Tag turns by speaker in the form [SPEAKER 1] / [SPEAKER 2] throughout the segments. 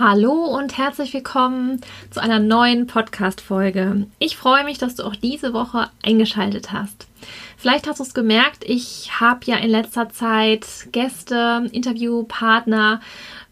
[SPEAKER 1] Hallo und herzlich willkommen zu einer neuen Podcast-Folge. Ich freue mich, dass du auch diese Woche eingeschaltet hast. Vielleicht hast du es gemerkt, ich habe ja in letzter Zeit Gäste, Interviewpartner,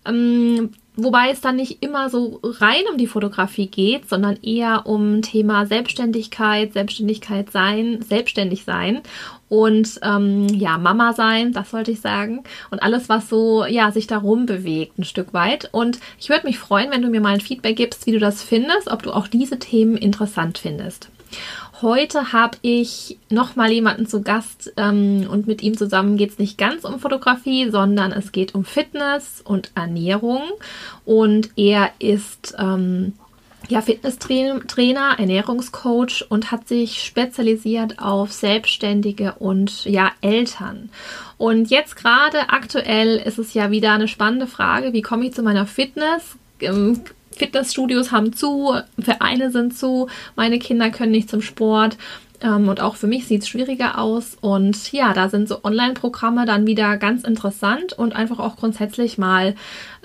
[SPEAKER 1] ähm, wobei es dann nicht immer so rein um die Fotografie geht, sondern eher um Thema Selbstständigkeit, Selbstständigkeit sein, selbstständig sein und ähm, ja Mama sein, das sollte ich sagen und alles was so ja sich darum bewegt ein Stück weit und ich würde mich freuen, wenn du mir mal ein Feedback gibst, wie du das findest, ob du auch diese Themen interessant findest. Heute habe ich nochmal jemanden zu Gast ähm, und mit ihm zusammen geht es nicht ganz um Fotografie, sondern es geht um Fitness und Ernährung. Und er ist ähm, ja, Fitnesstrainer, Ernährungscoach und hat sich spezialisiert auf Selbstständige und ja, Eltern. Und jetzt gerade aktuell ist es ja wieder eine spannende Frage, wie komme ich zu meiner Fitness? Fitnessstudios haben zu, Vereine sind zu, meine Kinder können nicht zum Sport. Ähm, und auch für mich sieht es schwieriger aus. Und ja, da sind so Online-Programme dann wieder ganz interessant und einfach auch grundsätzlich mal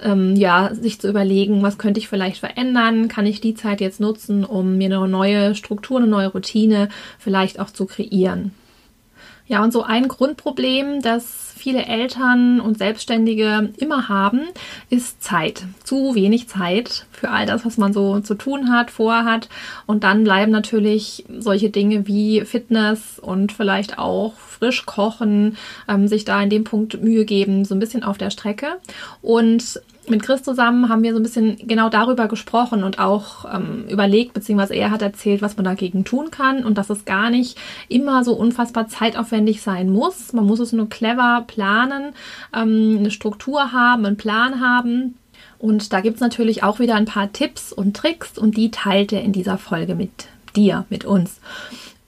[SPEAKER 1] ähm, ja, sich zu überlegen, was könnte ich vielleicht verändern? Kann ich die Zeit jetzt nutzen, um mir eine neue Struktur, eine neue Routine vielleicht auch zu kreieren? Ja, und so ein Grundproblem, das viele Eltern und Selbstständige immer haben, ist Zeit. Zu wenig Zeit für all das, was man so zu tun hat, vorhat. Und dann bleiben natürlich solche Dinge wie Fitness und vielleicht auch frisch kochen, ähm, sich da in dem Punkt Mühe geben, so ein bisschen auf der Strecke. Und mit Chris zusammen haben wir so ein bisschen genau darüber gesprochen und auch ähm, überlegt, beziehungsweise er hat erzählt, was man dagegen tun kann und dass es gar nicht immer so unfassbar zeitaufwendig sein muss. Man muss es nur clever planen, ähm, eine Struktur haben, einen Plan haben. Und da gibt es natürlich auch wieder ein paar Tipps und Tricks und die teilt er in dieser Folge mit dir, mit uns.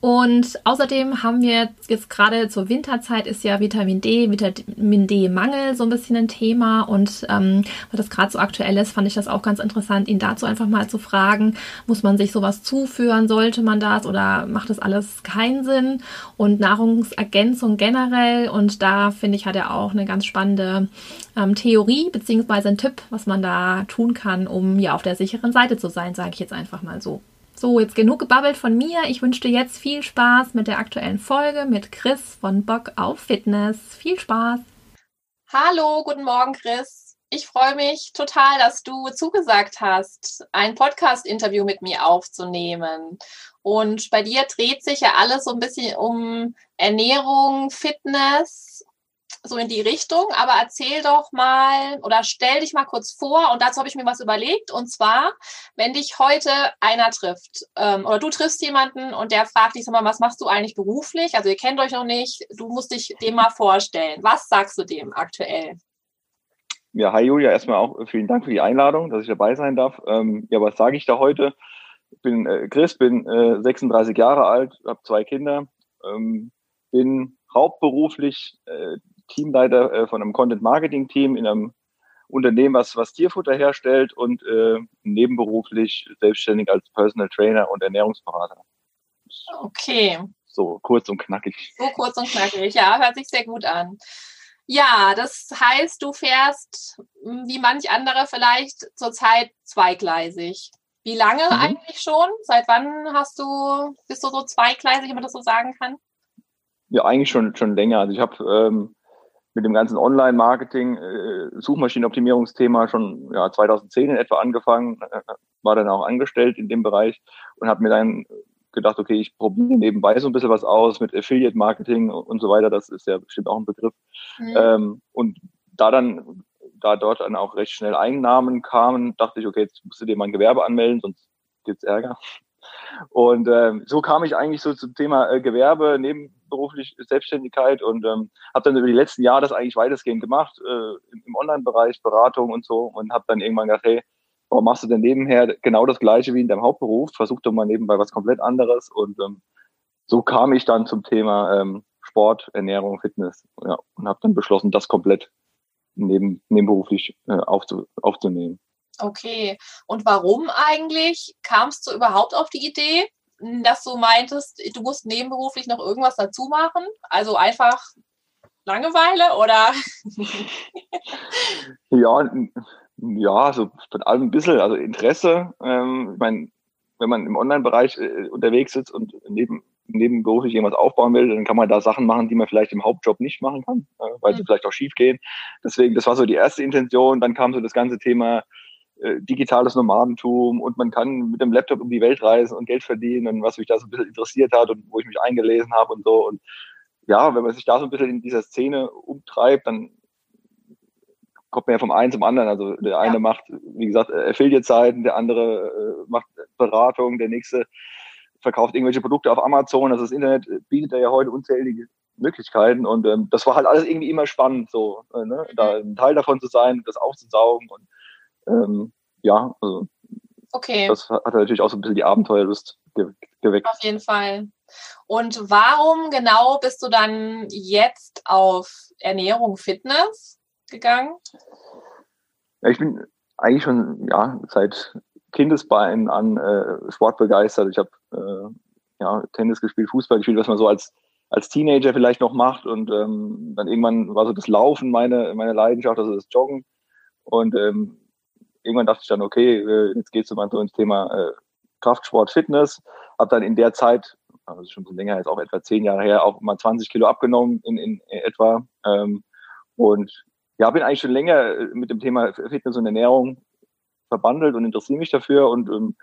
[SPEAKER 1] Und außerdem haben wir jetzt gerade zur Winterzeit ist ja Vitamin D, Vitamin D-Mangel so ein bisschen ein Thema. Und ähm, weil das gerade so aktuell ist, fand ich das auch ganz interessant, ihn dazu einfach mal zu fragen, muss man sich sowas zuführen, sollte man das oder macht das alles keinen Sinn? Und Nahrungsergänzung generell. Und da finde ich, hat er auch eine ganz spannende ähm, Theorie beziehungsweise ein Tipp, was man da tun kann, um ja auf der sicheren Seite zu sein, sage ich jetzt einfach mal so. So, jetzt genug gebabbelt von mir. Ich wünsche dir jetzt viel Spaß mit der aktuellen Folge mit Chris von Bock auf Fitness. Viel Spaß.
[SPEAKER 2] Hallo, guten Morgen, Chris. Ich freue mich total, dass du zugesagt hast, ein Podcast-Interview mit mir aufzunehmen. Und bei dir dreht sich ja alles so ein bisschen um Ernährung, Fitness so in die Richtung, aber erzähl doch mal oder stell dich mal kurz vor und dazu habe ich mir was überlegt und zwar, wenn dich heute einer trifft ähm, oder du triffst jemanden und der fragt dich, sag mal, was machst du eigentlich beruflich? Also ihr kennt euch noch nicht, du musst dich dem mal vorstellen. Was sagst du dem aktuell?
[SPEAKER 3] Ja, hi Julia, erstmal auch vielen Dank für die Einladung, dass ich dabei sein darf. Ähm, ja, was sage ich da heute? Ich bin äh, Chris, bin äh, 36 Jahre alt, habe zwei Kinder, ähm, bin hauptberuflich äh, Teamleiter äh, von einem Content-Marketing-Team in einem Unternehmen, was, was Tierfutter herstellt und äh, nebenberuflich selbstständig als Personal Trainer und Ernährungsberater.
[SPEAKER 2] Okay.
[SPEAKER 3] So kurz und knackig.
[SPEAKER 2] So kurz und knackig, ja, hört sich sehr gut an. Ja, das heißt, du fährst hm, wie manch andere vielleicht zurzeit zweigleisig. Wie lange mhm. eigentlich schon? Seit wann hast du, bist du so zweigleisig, wenn man das so sagen kann?
[SPEAKER 3] Ja, eigentlich schon, schon länger. Also ich habe ähm, mit dem ganzen Online-Marketing, äh, Suchmaschinenoptimierungsthema schon ja, 2010 in etwa angefangen, äh, war dann auch angestellt in dem Bereich und habe mir dann gedacht, okay, ich probiere nebenbei so ein bisschen was aus mit Affiliate-Marketing und so weiter. Das ist ja bestimmt auch ein Begriff. Mhm. Ähm, und da dann, da dort dann auch recht schnell Einnahmen kamen, dachte ich, okay, jetzt musst du dir mal ein Gewerbe anmelden, sonst gibt's Ärger. Und ähm, so kam ich eigentlich so zum Thema äh, Gewerbe, nebenberuflich Selbstständigkeit und ähm, habe dann über die letzten Jahre das eigentlich weitestgehend gemacht, äh, im Online-Bereich, Beratung und so und habe dann irgendwann gedacht, hey, warum machst du denn nebenher genau das Gleiche wie in deinem Hauptberuf? Versuch doch mal nebenbei was komplett anderes und ähm, so kam ich dann zum Thema ähm, Sport, Ernährung, Fitness ja, und habe dann beschlossen, das komplett neben, nebenberuflich äh, aufzu, aufzunehmen.
[SPEAKER 2] Okay. Und warum eigentlich kamst du überhaupt auf die Idee, dass du meintest, du musst nebenberuflich noch irgendwas dazu machen? Also einfach Langeweile oder?
[SPEAKER 3] ja, Ja, so von allem ein bisschen, also Interesse. Ähm, ich meine, wenn man im Online-Bereich äh, unterwegs ist und neben, nebenberuflich irgendwas aufbauen will, dann kann man da Sachen machen, die man vielleicht im Hauptjob nicht machen kann, äh, weil mhm. sie vielleicht auch schief gehen. Deswegen, das war so die erste Intention. Dann kam so das ganze Thema äh, digitales Nomadentum und man kann mit dem Laptop um die Welt reisen und Geld verdienen und was mich da so ein bisschen interessiert hat und wo ich mich eingelesen habe und so. Und ja, wenn man sich da so ein bisschen in dieser Szene umtreibt, dann kommt man ja vom einen zum anderen. Also der eine ja. macht, wie gesagt, Affiliate-Seiten, der andere äh, macht Beratung, der nächste verkauft irgendwelche Produkte auf Amazon. Also das Internet bietet ja heute unzählige Möglichkeiten und ähm, das war halt alles irgendwie immer spannend, so äh, ne? da ein Teil davon zu sein, das aufzusaugen und ähm, ja, also
[SPEAKER 1] okay.
[SPEAKER 3] das hat natürlich auch so ein bisschen die Abenteuerlust ge geweckt.
[SPEAKER 1] Auf jeden Fall. Und warum genau bist du dann jetzt auf Ernährung, Fitness gegangen?
[SPEAKER 3] Ja, ich bin eigentlich schon ja, seit Kindesbeinen an äh, Sport begeistert. Ich habe äh, ja, Tennis gespielt, Fußball gespielt, was man so als, als Teenager vielleicht noch macht. Und ähm, dann irgendwann war so das Laufen meine, meine Leidenschaft, also das Joggen. Und ähm, irgendwann dachte ich dann, okay, äh, jetzt geht es mal so ins Thema äh, Kraftsport, Fitness. Habe dann in der Zeit, also schon so länger, jetzt auch etwa zehn Jahre her, auch mal 20 Kilo abgenommen in, in etwa. Ähm, und ja, bin eigentlich schon länger äh, mit dem Thema Fitness und Ernährung verbandelt und interessiere mich dafür. Und ähm,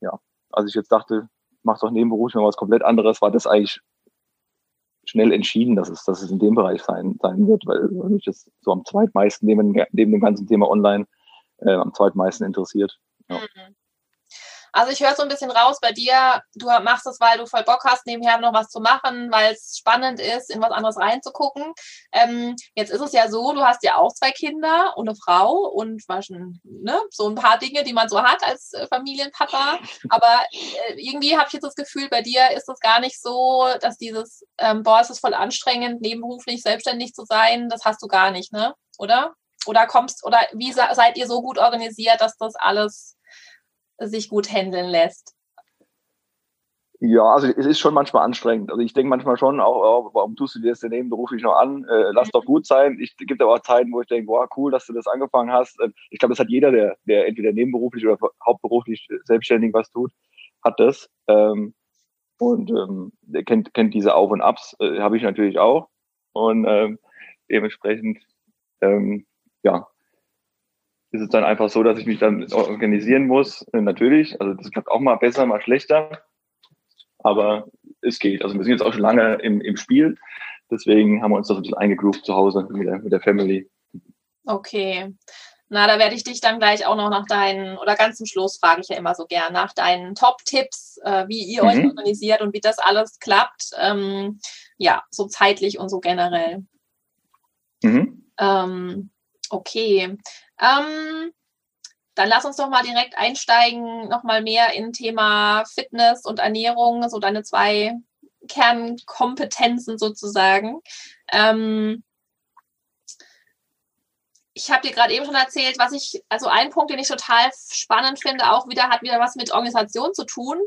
[SPEAKER 3] ja, als ich jetzt dachte, mach doch nebenberuflich mal was komplett anderes, war das eigentlich schnell entschieden, dass es, dass es in dem Bereich sein, sein wird, weil mich das so am zweitmeisten neben, neben dem ganzen Thema online äh, am zweitmeisten interessiert. Ja. Mhm.
[SPEAKER 1] Also ich höre so ein bisschen raus bei dir, du machst es, weil du voll Bock hast, nebenher noch was zu machen, weil es spannend ist, in was anderes reinzugucken. Ähm, jetzt ist es ja so, du hast ja auch zwei Kinder und eine Frau und waschen, ne, so ein paar Dinge, die man so hat als äh, Familienpapa. Aber äh, irgendwie habe ich jetzt das Gefühl, bei dir ist es gar nicht so, dass dieses, ähm, boah, es ist voll anstrengend, nebenberuflich selbstständig zu sein, das hast du gar nicht, ne? Oder? Oder kommst, oder wie seid ihr so gut organisiert, dass das alles sich gut handeln lässt?
[SPEAKER 3] Ja, also es ist schon manchmal anstrengend. Also ich denke manchmal schon auch, oh, warum tust du dir das denn nebenberuflich noch an? Äh, lass doch gut sein. Ich gibt aber auch Zeiten, wo ich denke, wow, cool, dass du das angefangen hast. Ähm, ich glaube, das hat jeder, der, der entweder nebenberuflich oder hauptberuflich selbstständig was tut, hat das. Ähm, und ähm, der kennt, kennt diese Auf und Abs, äh, habe ich natürlich auch. Und ähm, dementsprechend, ähm, ja, ist es dann einfach so, dass ich mich dann organisieren muss. Äh, natürlich, also das klappt auch mal besser, mal schlechter. Aber es geht. Also wir sind jetzt auch schon lange im, im Spiel. Deswegen haben wir uns das ein bisschen eingegroovt zu Hause mit der, mit der Family.
[SPEAKER 1] Okay. Na, da werde ich dich dann gleich auch noch nach deinen, oder ganz zum Schluss frage ich ja immer so gern nach deinen Top-Tipps, äh, wie ihr mhm. euch organisiert und wie das alles klappt. Ähm, ja, so zeitlich und so generell. Mhm. Ähm, okay. Ähm, dann lass uns doch mal direkt einsteigen, nochmal mehr in Thema Fitness und Ernährung, so deine zwei Kernkompetenzen sozusagen. Ähm, ich habe dir gerade eben schon erzählt, was ich, also ein Punkt, den ich total spannend finde, auch wieder hat wieder was mit Organisation zu tun.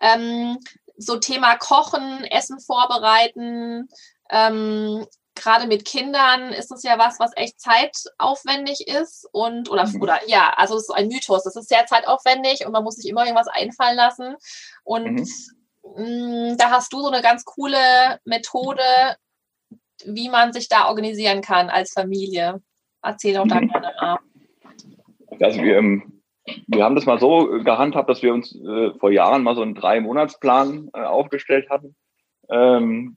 [SPEAKER 1] Ähm, so Thema Kochen, Essen vorbereiten, ähm, gerade mit Kindern ist es ja was, was echt zeitaufwendig ist und oder mhm. oder ja, also es ist ein Mythos. Das ist sehr zeitaufwendig und man muss sich immer irgendwas einfallen lassen. Und mhm. mh, mm, da hast du so eine ganz coole Methode, wie man sich da organisieren kann als Familie. Erzähl doch da mhm. gerne mal.
[SPEAKER 3] Also wir, ähm, wir haben das mal so gehandhabt, dass wir uns äh, vor Jahren mal so einen Drei-Monats-Plan äh, aufgestellt hatten. Ähm,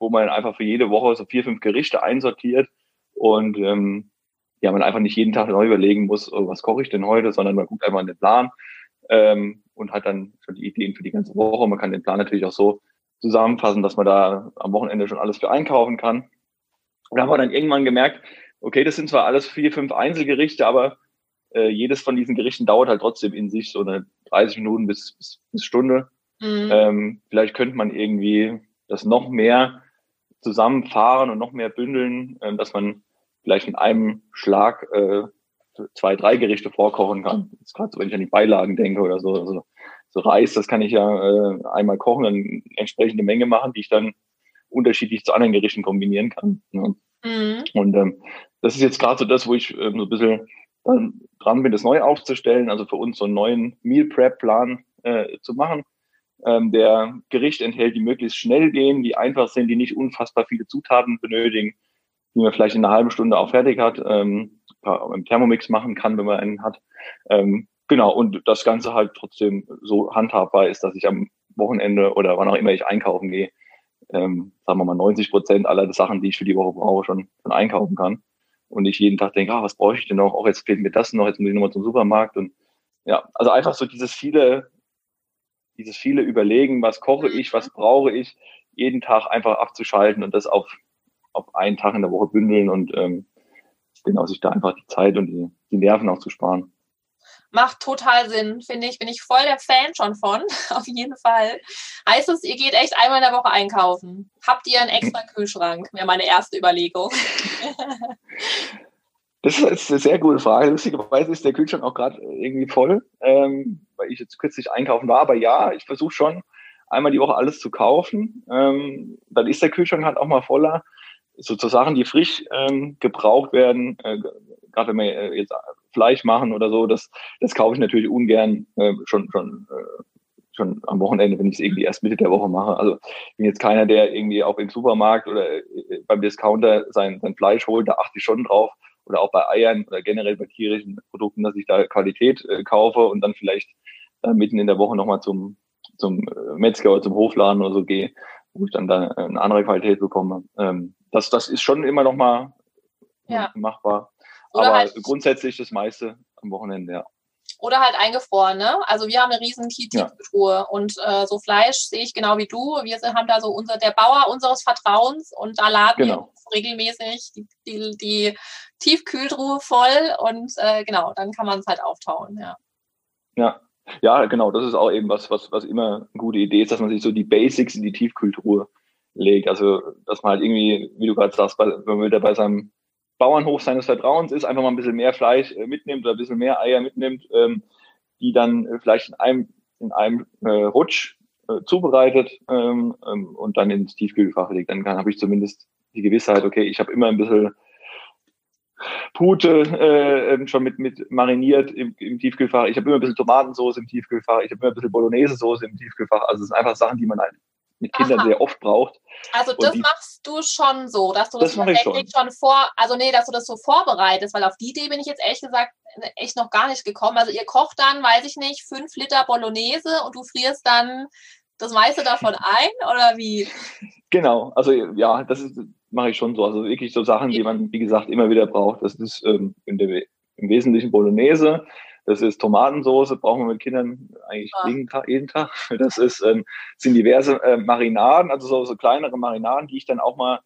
[SPEAKER 3] wo man einfach für jede Woche so vier, fünf Gerichte einsortiert und ähm, ja, man einfach nicht jeden Tag neu überlegen muss, oh, was koche ich denn heute, sondern man guckt einfach in den Plan ähm, und hat dann schon die Ideen für die ganze Woche. Man kann den Plan natürlich auch so zusammenfassen, dass man da am Wochenende schon alles für einkaufen kann. Und da haben wir dann irgendwann gemerkt, okay, das sind zwar alles vier, fünf Einzelgerichte, aber äh, jedes von diesen Gerichten dauert halt trotzdem in sich so eine 30 Minuten bis, bis, bis Stunde. Mhm. Ähm, vielleicht könnte man irgendwie das noch mehr zusammenfahren und noch mehr bündeln, äh, dass man vielleicht mit einem Schlag äh, zwei, drei Gerichte vorkochen kann. Jetzt gerade so, wenn ich an die Beilagen denke oder so. Also, so Reis, das kann ich ja äh, einmal kochen, eine entsprechende Menge machen, die ich dann unterschiedlich zu anderen Gerichten kombinieren kann. Ne? Mhm. Und ähm, das ist jetzt gerade so das, wo ich ähm, so ein bisschen dann dran bin, das neu aufzustellen, also für uns so einen neuen Meal Prep Plan äh, zu machen, ähm, der Gericht enthält, die möglichst schnell gehen, die einfach sind, die nicht unfassbar viele Zutaten benötigen, die man vielleicht in einer halben Stunde auch fertig hat, ähm, im Thermomix machen kann, wenn man einen hat. Ähm, genau, und das Ganze halt trotzdem so handhabbar ist, dass ich am Wochenende oder wann auch immer ich einkaufen gehe, ähm, sagen wir mal 90 Prozent aller Sachen, die ich für die Woche brauche, schon, schon einkaufen kann. Und ich jeden Tag denke, ah, was brauche ich denn noch? Auch jetzt fehlt mir das noch, jetzt muss ich nochmal zum Supermarkt. Und ja, also einfach so dieses viele, dieses viele Überlegen, was koche ich, was brauche ich, jeden Tag einfach abzuschalten und das auf, auf einen Tag in der Woche bündeln und ähm, genau sich da einfach die Zeit und die, die Nerven auch zu sparen.
[SPEAKER 1] Macht total Sinn, finde ich. Bin ich voll der Fan schon von, auf jeden Fall. Heißt es, ihr geht echt einmal in der Woche einkaufen? Habt ihr einen extra Kühlschrank? Wäre meine erste Überlegung.
[SPEAKER 3] Das ist eine sehr gute Frage. Lustigerweise ist der Kühlschrank auch gerade irgendwie voll, ähm, weil ich jetzt kürzlich einkaufen war. Aber ja, ich versuche schon einmal die Woche alles zu kaufen. Ähm, dann ist der Kühlschrank halt auch mal voller. So zu Sachen, die frisch ähm, gebraucht werden, äh, gerade wenn wir äh, jetzt Fleisch machen oder so, das, das kaufe ich natürlich ungern äh, schon, schon, äh, schon am Wochenende, wenn ich es irgendwie erst Mitte der Woche mache. Also ich bin jetzt keiner, der irgendwie auch im Supermarkt oder äh, beim Discounter sein, sein Fleisch holt, da achte ich schon drauf. Oder auch bei Eiern oder generell bei tierischen Produkten, dass ich da Qualität äh, kaufe und dann vielleicht äh, mitten in der Woche nochmal zum, zum äh, Metzger oder zum Hofladen oder so gehe, wo ich dann da eine andere Qualität bekomme. Ähm, das, das ist schon immer noch mal ja. machbar. Oder Aber halt, grundsätzlich das meiste am Wochenende, ja.
[SPEAKER 1] Oder halt eingefroren, ne? Also wir haben eine riesen Tiefkühltruhe ja. und äh, so Fleisch sehe ich genau wie du. Wir haben da so unser, der Bauer unseres Vertrauens und da laden genau. wir regelmäßig die, die, die Tiefkühltruhe voll und äh, genau, dann kann man es halt auftauen, ja.
[SPEAKER 3] Ja, ja, genau, das ist auch eben was, was, was immer eine gute Idee ist, dass man sich so die Basics in die Tiefkühltruhe legt. Also, dass man halt irgendwie, wie du gerade sagst, bei, wenn man wieder bei seinem Bauernhof seines Vertrauens ist, einfach mal ein bisschen mehr Fleisch äh, mitnimmt oder ein bisschen mehr Eier mitnimmt, ähm, die dann äh, vielleicht in einem, in einem äh, Rutsch äh, zubereitet ähm, ähm, und dann ins Tiefkühlfach legt. Dann habe ich zumindest die Gewissheit, okay, ich habe immer ein bisschen Pute äh, ähm, schon mit, mit mariniert im, im Tiefkühlfach. Ich habe immer ein bisschen Tomatensauce im Tiefkühlfach. Ich habe immer ein bisschen Bolognese-Soße im Tiefkühlfach. Also es sind einfach Sachen, die man halt mit Kindern Aha. sehr oft braucht.
[SPEAKER 1] Also das die, machst du schon so, dass du das, das schon. schon vor, also nee, dass du das so vorbereitest, weil auf die Idee bin ich jetzt ehrlich gesagt echt noch gar nicht gekommen. Also ihr kocht dann, weiß ich nicht, fünf Liter Bolognese und du frierst dann das meiste davon ein oder wie?
[SPEAKER 3] Genau, also ja, das ist, mache ich schon so. Also wirklich so Sachen, die man, wie gesagt, immer wieder braucht. Das ist ähm, der, im Wesentlichen Bolognese. Das ist Tomatensauce, brauchen wir mit Kindern eigentlich ja. jeden, Tag, jeden Tag. Das ist, ähm, sind diverse äh, Marinaden, also so, so kleinere Marinaden, die ich dann auch mal,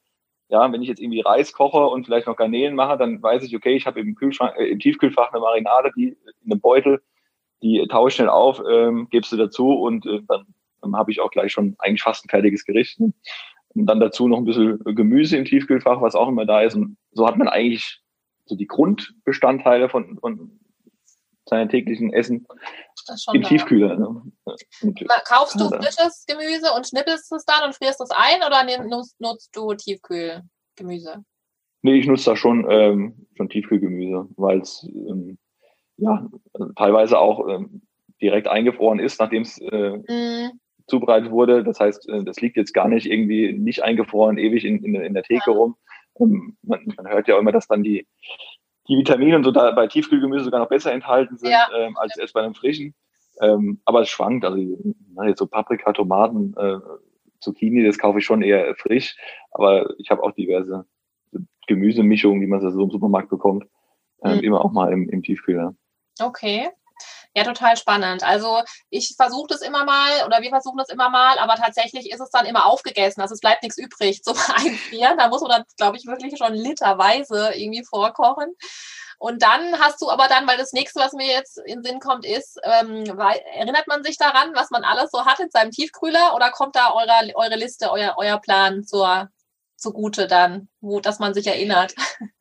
[SPEAKER 3] ja, wenn ich jetzt irgendwie Reis koche und vielleicht noch Garnelen mache, dann weiß ich, okay, ich habe im, Kühlschrank, äh, im Tiefkühlfach eine Marinade, die in einem Beutel, die taue ich schnell auf, ähm, gibst du dazu und äh, dann, dann habe ich auch gleich schon eigentlich fast ein fertiges Gericht. Und dann dazu noch ein bisschen Gemüse im Tiefkühlfach, was auch immer da ist. Und so hat man eigentlich so die Grundbestandteile von, von seinem täglichen Essen im da. Tiefkühler. Ne?
[SPEAKER 1] Kaufst du frisches Gemüse und schnippelst es dann und frierst es ein oder nutzt, nutzt du Tiefkühlgemüse?
[SPEAKER 3] Nee, ich nutze da schon, ähm, schon Tiefkühlgemüse, weil es ähm, ja teilweise auch ähm, direkt eingefroren ist, nachdem es äh, mm. Zubereitet wurde. Das heißt, äh, das liegt jetzt gar nicht irgendwie nicht eingefroren, ewig in, in, in der Theke rum. Ähm, man, man hört ja immer, dass dann die die Vitamine und so da bei Tiefkühlgemüse sogar noch besser enthalten sind ja. ähm, als erst bei einem frischen. Ähm, aber es schwankt. Also na, jetzt so Paprika, Tomaten, äh, Zucchini, das kaufe ich schon eher frisch. Aber ich habe auch diverse Gemüsemischungen, wie man so im Supermarkt bekommt, ähm, mhm. immer auch mal im, im Tiefkühler.
[SPEAKER 1] Okay. Ja, total spannend. Also ich versuche das immer mal oder wir versuchen das immer mal, aber tatsächlich ist es dann immer aufgegessen. Also es bleibt nichts übrig zum Einfrieren. Da muss man dann, glaube ich, wirklich schon literweise irgendwie vorkochen. Und dann hast du aber dann, weil das nächste, was mir jetzt in den Sinn kommt, ist, ähm, erinnert man sich daran, was man alles so hat in seinem Tiefkühler oder kommt da eure, eure Liste, euer, euer Plan zur, zugute dann, wo, dass man sich erinnert?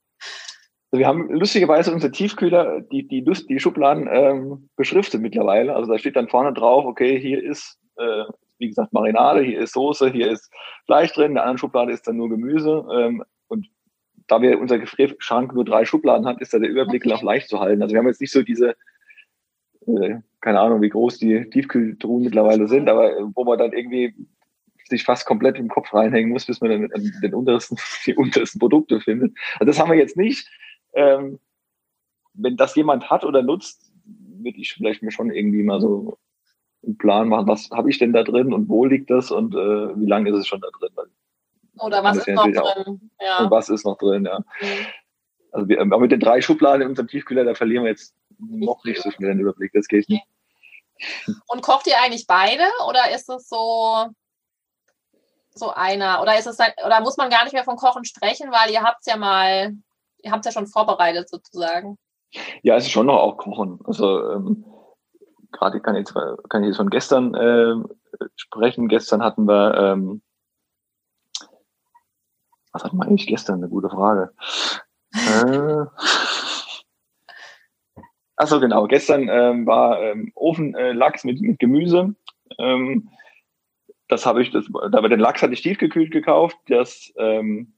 [SPEAKER 3] Also wir haben lustigerweise unsere Tiefkühler, die, die, die Schubladen ähm, beschriftet mittlerweile. Also da steht dann vorne drauf, okay, hier ist, äh, wie gesagt, Marinade, hier ist Soße, hier ist Fleisch drin, in der anderen Schublade ist dann nur Gemüse. Ähm, und da wir unser Gefrierschrank nur drei Schubladen hat, ist da der Überblick okay. noch leicht zu halten. Also wir haben jetzt nicht so diese, äh, keine Ahnung, wie groß die Tiefkühltruhen mittlerweile sind, aber wo man dann irgendwie sich fast komplett im Kopf reinhängen muss, bis man dann den untersten, die untersten Produkte findet. Also das haben wir jetzt nicht. Ähm, wenn das jemand hat oder nutzt, würde ich vielleicht mir schon irgendwie mal so einen Plan machen, was habe ich denn da drin und wo liegt das und äh, wie lange ist es schon da drin.
[SPEAKER 1] Oder was ist noch drin?
[SPEAKER 3] Ja. Und was ist noch drin, ja. Mhm. Also wir, mit den drei Schubladen in unserem Tiefkühler, da verlieren wir jetzt noch nicht so schnell den Überblick. Das geht nicht.
[SPEAKER 1] Und kocht ihr eigentlich beide oder ist es so so einer? Oder ist es oder muss man gar nicht mehr von Kochen sprechen, weil ihr habt es ja mal, ihr habt es ja schon vorbereitet sozusagen?
[SPEAKER 3] Ja, es ist schon noch auch Kochen. Also ähm, gerade kann ich, kann ich jetzt von gestern äh, sprechen. Gestern hatten wir, ähm, was hatten wir eigentlich gestern? Eine gute Frage. äh, Achso, genau. Gestern ähm, war ähm, Ofenlachs äh, mit, mit Gemüse. Ähm, das habe ich, das, aber den Lachs hatte ich tiefgekühlt gekauft. Das ähm,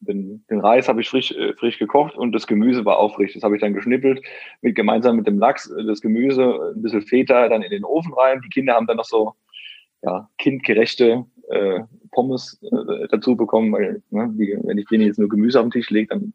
[SPEAKER 3] den, den Reis habe ich frisch, äh, frisch gekocht und das Gemüse war auch frisch. Das habe ich dann geschnippelt, mit, gemeinsam mit dem Lachs, äh, das Gemüse, ein bisschen Feta dann in den Ofen rein. Die Kinder haben dann noch so ja, kindgerechte äh, Pommes äh, dazu bekommen, weil ne, die, wenn ich denen jetzt nur Gemüse auf den Tisch lege, dann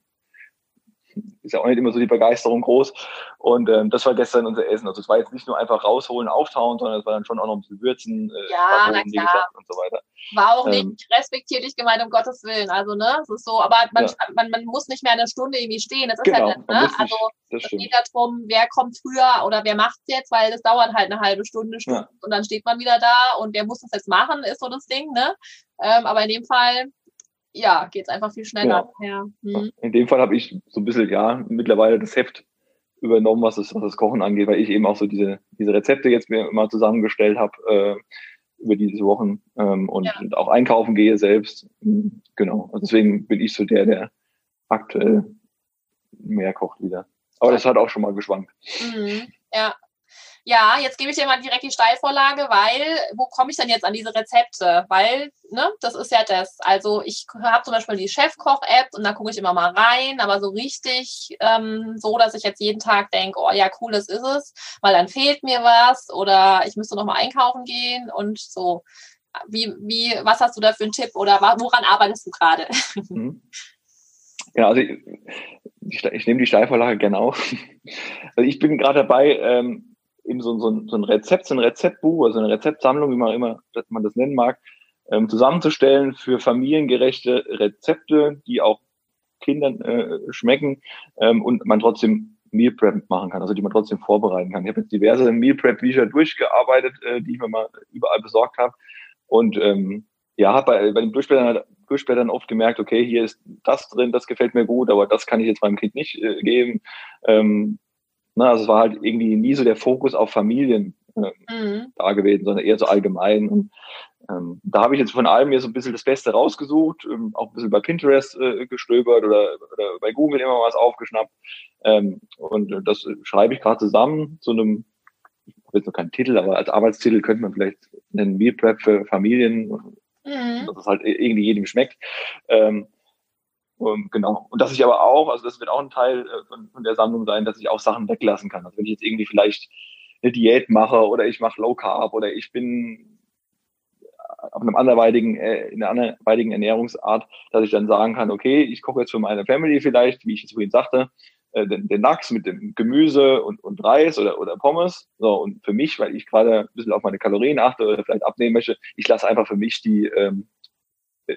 [SPEAKER 3] ist ja auch nicht immer so die Begeisterung groß. Und ähm, das war gestern unser Essen. Also es war jetzt nicht nur einfach rausholen, auftauen, sondern es war dann schon auch noch ein bisschen würzen,
[SPEAKER 1] äh, ja, klar. und so weiter. War auch ähm, nicht respektierlich gemeint, um Gottes Willen. Also, ne, es ist so, aber man, ja. man, man muss nicht mehr eine Stunde irgendwie stehen. Das ist genau, halt nicht, ne? Also es geht darum, wer kommt früher oder wer macht es jetzt, weil das dauert halt eine halbe Stunde, Stunde ja. und dann steht man wieder da und wer muss das jetzt machen, ist so das Ding, ne? Ähm, aber in dem Fall ja, geht es einfach viel schneller. Ja.
[SPEAKER 3] Hm. In dem Fall habe ich so ein bisschen, ja, mittlerweile das Heft übernommen, was das, was das Kochen angeht, weil ich eben auch so diese, diese Rezepte jetzt mir mal zusammengestellt habe äh, über diese Wochen ähm, und, ja. und, auch einkaufen gehe selbst. Genau. Und deswegen bin ich so der, der aktuell mehr kocht wieder. Aber das hat auch schon mal geschwankt.
[SPEAKER 1] Mhm. Ja, ja, jetzt gebe ich dir mal direkt die Steilvorlage, weil wo komme ich denn jetzt an diese Rezepte? Weil, ne, das ist ja das. Also ich habe zum Beispiel die Chefkoch-App und da gucke ich immer mal rein, aber so richtig ähm, so, dass ich jetzt jeden Tag denke, oh ja, cool, das ist es, weil dann fehlt mir was oder ich müsste noch mal einkaufen gehen und so. Wie, wie, was hast du da für einen Tipp oder woran arbeitest du gerade? Mhm.
[SPEAKER 3] Ja, also ich, ich, nehme die Steilvorlage gerne auf. Also ich bin gerade dabei, ähm, eben so, so, so ein Rezept, so ein Rezeptbuch, also eine Rezeptsammlung, wie man immer man das nennen mag, ähm, zusammenzustellen für familiengerechte Rezepte, die auch Kindern äh, schmecken ähm, und man trotzdem Meal Prep machen kann, also die man trotzdem vorbereiten kann. Ich habe jetzt diverse Meal Prep Bücher durchgearbeitet, äh, die ich mir mal überall besorgt habe und ähm, ja, bei, bei den Durchblättern, Durchblättern oft gemerkt, okay, hier ist das drin, das gefällt mir gut, aber das kann ich jetzt meinem Kind nicht äh, geben. Ähm, Ne? Also es war halt irgendwie nie so der Fokus auf Familien äh, mhm. da gewesen, sondern eher so allgemein. Und ähm, da habe ich jetzt von allem mir so ein bisschen das Beste rausgesucht, ähm, auch ein bisschen bei Pinterest äh, gestöbert oder, oder bei Google immer was aufgeschnappt. Ähm, und das schreibe ich gerade zusammen zu einem, ich habe jetzt noch keinen Titel, aber als Arbeitstitel könnte man vielleicht nennen Meal Prep für Familien, mhm. dass es halt irgendwie jedem schmeckt. Ähm, ähm, genau. Und dass ich aber auch, also das wird auch ein Teil äh, von, von der Sammlung sein, dass ich auch Sachen weglassen kann. Also wenn ich jetzt irgendwie vielleicht eine Diät mache oder ich mache Low Carb oder ich bin auf einem anderweitigen, äh, in einer anderweitigen Ernährungsart, dass ich dann sagen kann, okay, ich koche jetzt für meine Family vielleicht, wie ich es vorhin sagte, äh, den, den Lachs mit dem Gemüse und, und Reis oder, oder Pommes. So, und für mich, weil ich gerade ein bisschen auf meine Kalorien achte oder vielleicht abnehmen möchte, ich lasse einfach für mich die, ähm,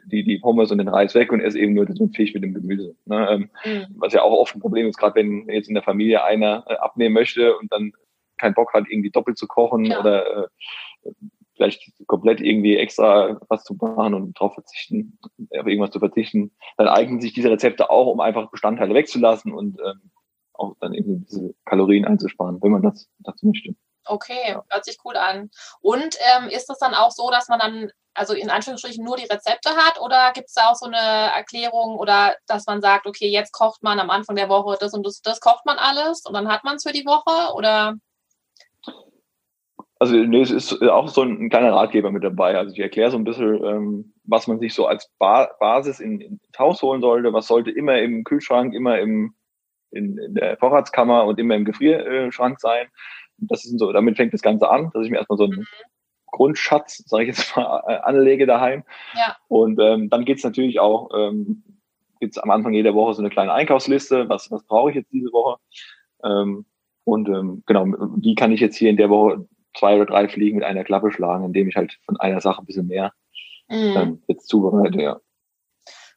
[SPEAKER 3] die, die Pommes und den Reis weg und esse eben nur den Fisch mit dem Gemüse. Ne? Ähm, mhm. Was ja auch oft ein Problem ist, gerade wenn jetzt in der Familie einer äh, abnehmen möchte und dann keinen Bock hat, irgendwie doppelt zu kochen ja. oder äh, vielleicht komplett irgendwie extra was zu machen und darauf verzichten, auf irgendwas zu verzichten, dann eignen sich diese Rezepte auch, um einfach Bestandteile wegzulassen und ähm, auch dann eben diese Kalorien einzusparen, wenn man das dazu möchte.
[SPEAKER 1] Okay, hört sich cool an. Und ähm, ist es dann auch so, dass man dann also in Anführungsstrichen nur die Rezepte hat oder gibt es da auch so eine Erklärung oder dass man sagt, okay, jetzt kocht man am Anfang der Woche das und das, das kocht man alles und dann hat man es für die Woche oder?
[SPEAKER 3] Also nee, es ist auch so ein, ein kleiner Ratgeber mit dabei. Also ich erkläre so ein bisschen, ähm, was man sich so als ba Basis in, ins Haus holen sollte. Was sollte immer im Kühlschrank, immer im, in, in der Vorratskammer und immer im Gefrierschrank sein. Das ist so, damit fängt das Ganze an, dass ich mir erstmal so einen mhm. Grundschatz, sage ich jetzt mal, äh, anlege daheim. Ja. Und ähm, dann geht's natürlich auch, ähm, gibt's am Anfang jeder Woche so eine kleine Einkaufsliste, was, was brauche ich jetzt diese Woche. Ähm, und ähm, genau, die kann ich jetzt hier in der Woche zwei oder drei Fliegen mit einer Klappe schlagen, indem ich halt von einer Sache ein bisschen mehr mhm. ähm, jetzt zubereite, ja.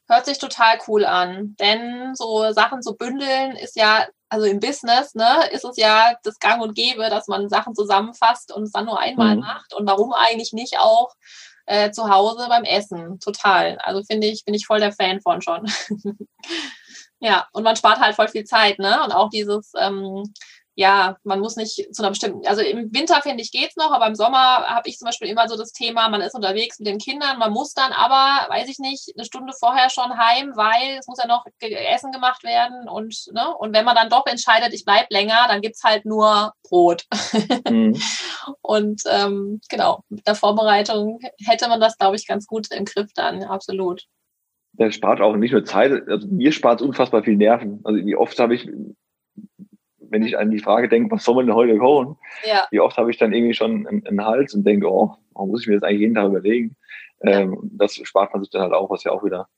[SPEAKER 1] Hört sich total cool an, denn so Sachen zu bündeln ist ja, also im Business, ne, ist es ja das Gang und Gäbe, dass man Sachen zusammenfasst und es dann nur einmal mhm. macht. Und warum eigentlich nicht auch äh, zu Hause beim Essen? Total. Also finde ich, bin ich voll der Fan von schon. ja, und man spart halt voll viel Zeit, ne? Und auch dieses, ähm, ja, man muss nicht zu einer bestimmten, also im Winter finde ich geht's noch, aber im Sommer habe ich zum Beispiel immer so das Thema, man ist unterwegs mit den Kindern, man muss dann aber, weiß ich nicht, eine Stunde vorher schon heim, weil es muss ja noch Essen gemacht werden und, ne, und wenn man dann doch entscheidet, ich bleib länger, dann gibt's halt nur Brot. Mhm. und ähm, genau, mit der Vorbereitung hätte man das, glaube ich, ganz gut im Griff dann, absolut.
[SPEAKER 3] Der spart auch nicht nur Zeit, also mir spart es unfassbar viel Nerven. Also wie oft habe ich wenn ich an die Frage denke, was soll man denn heute kochen? Ja. Wie oft habe ich dann irgendwie schon einen, einen Hals und denke, oh, warum muss ich mir das eigentlich jeden Tag überlegen? Ja. Ähm, das spart man sich dann halt auch, was ja auch wieder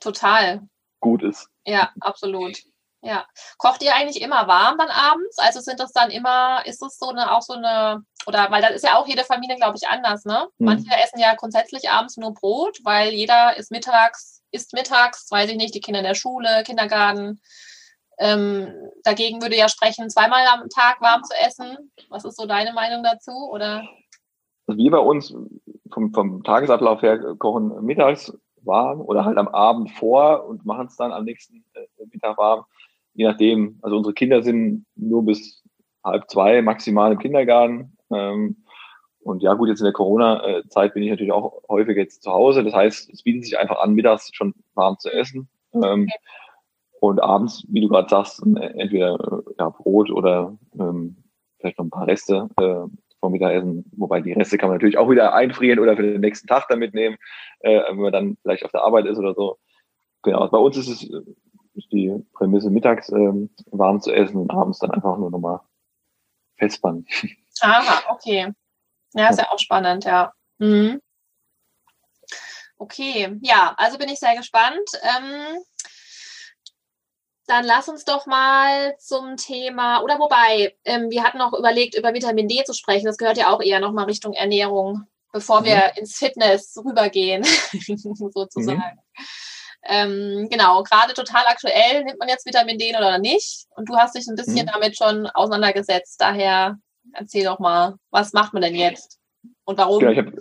[SPEAKER 1] total
[SPEAKER 3] gut ist.
[SPEAKER 1] Ja, absolut. Ja. Kocht ihr eigentlich immer warm dann abends? Also sind das dann immer, ist das so eine, auch so eine, oder weil das ist ja auch jede Familie, glaube ich, anders, ne? Mhm. Manche essen ja grundsätzlich abends nur Brot, weil jeder ist mittags, isst mittags, weiß ich nicht, die Kinder in der Schule, Kindergarten. Ähm, dagegen würde ja sprechen, zweimal am Tag warm zu essen. Was ist so deine Meinung dazu? Oder?
[SPEAKER 3] Also wir bei uns vom, vom Tagesablauf her kochen mittags warm oder halt am Abend vor und machen es dann am nächsten äh, Mittag warm. Je nachdem. Also unsere Kinder sind nur bis halb zwei maximal im Kindergarten. Ähm, und ja, gut, jetzt in der Corona-Zeit bin ich natürlich auch häufig jetzt zu Hause. Das heißt, es bietet sich einfach an, mittags schon warm zu essen. Ähm, okay. Und abends, wie du gerade sagst, entweder äh, ja, Brot oder ähm, vielleicht noch ein paar Reste äh, vom Mittagessen. Wobei die Reste kann man natürlich auch wieder einfrieren oder für den nächsten Tag dann mitnehmen, äh, wenn man dann vielleicht auf der Arbeit ist oder so. Genau, bei uns ist es äh, ist die Prämisse, mittags ähm, warm zu essen und abends dann einfach nur nochmal festbannen.
[SPEAKER 1] Aha, okay. Ja, ist ja auch spannend, ja. Mhm. Okay, ja, also bin ich sehr gespannt. Ähm, dann lass uns doch mal zum Thema, oder wobei, ähm, wir hatten noch überlegt, über Vitamin D zu sprechen. Das gehört ja auch eher nochmal Richtung Ernährung, bevor mhm. wir ins Fitness rübergehen, sozusagen. Mhm. Ähm, genau, gerade total aktuell, nimmt man jetzt Vitamin D oder nicht? Und du hast dich ein bisschen mhm. damit schon auseinandergesetzt. Daher erzähl doch mal, was macht man denn jetzt und warum?
[SPEAKER 3] Ja, ich habe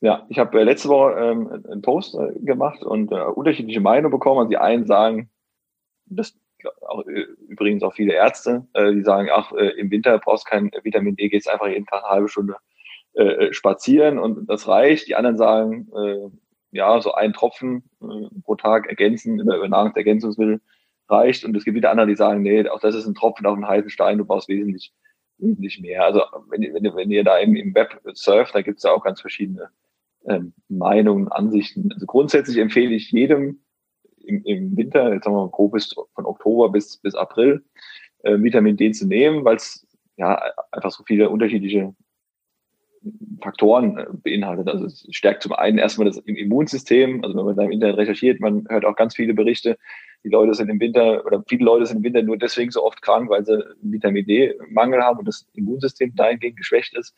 [SPEAKER 3] ja, ich hab, äh, letzte Woche ähm, einen Post äh, gemacht und äh, unterschiedliche Meinungen bekommen. Also die einen sagen, das auch, äh, übrigens auch viele Ärzte, äh, die sagen, ach, äh, im Winter brauchst du kein Vitamin D, gehst einfach jeden Tag eine halbe Stunde äh, äh, spazieren und das reicht. Die anderen sagen, äh, ja, so ein Tropfen äh, pro Tag ergänzen über, über Nahrungsergänzungsmittel reicht. Und es gibt wieder andere, die sagen, nee, auch das ist ein Tropfen auf einen heißen Stein, du brauchst wesentlich, wesentlich mehr. Also wenn, wenn, wenn ihr da im, im Web surft, da gibt es ja auch ganz verschiedene ähm, Meinungen, Ansichten. Also grundsätzlich empfehle ich jedem, im, im Winter, jetzt sagen wir grob bis von Oktober bis, bis April, äh, Vitamin D zu nehmen, weil es ja einfach so viele unterschiedliche Faktoren äh, beinhaltet. Also es stärkt zum einen erstmal das Immunsystem. Also wenn man da im Internet recherchiert, man hört auch ganz viele Berichte, die Leute sind im Winter oder viele Leute sind im Winter nur deswegen so oft krank, weil sie Vitamin D-Mangel haben und das Immunsystem dahingehend geschwächt ist.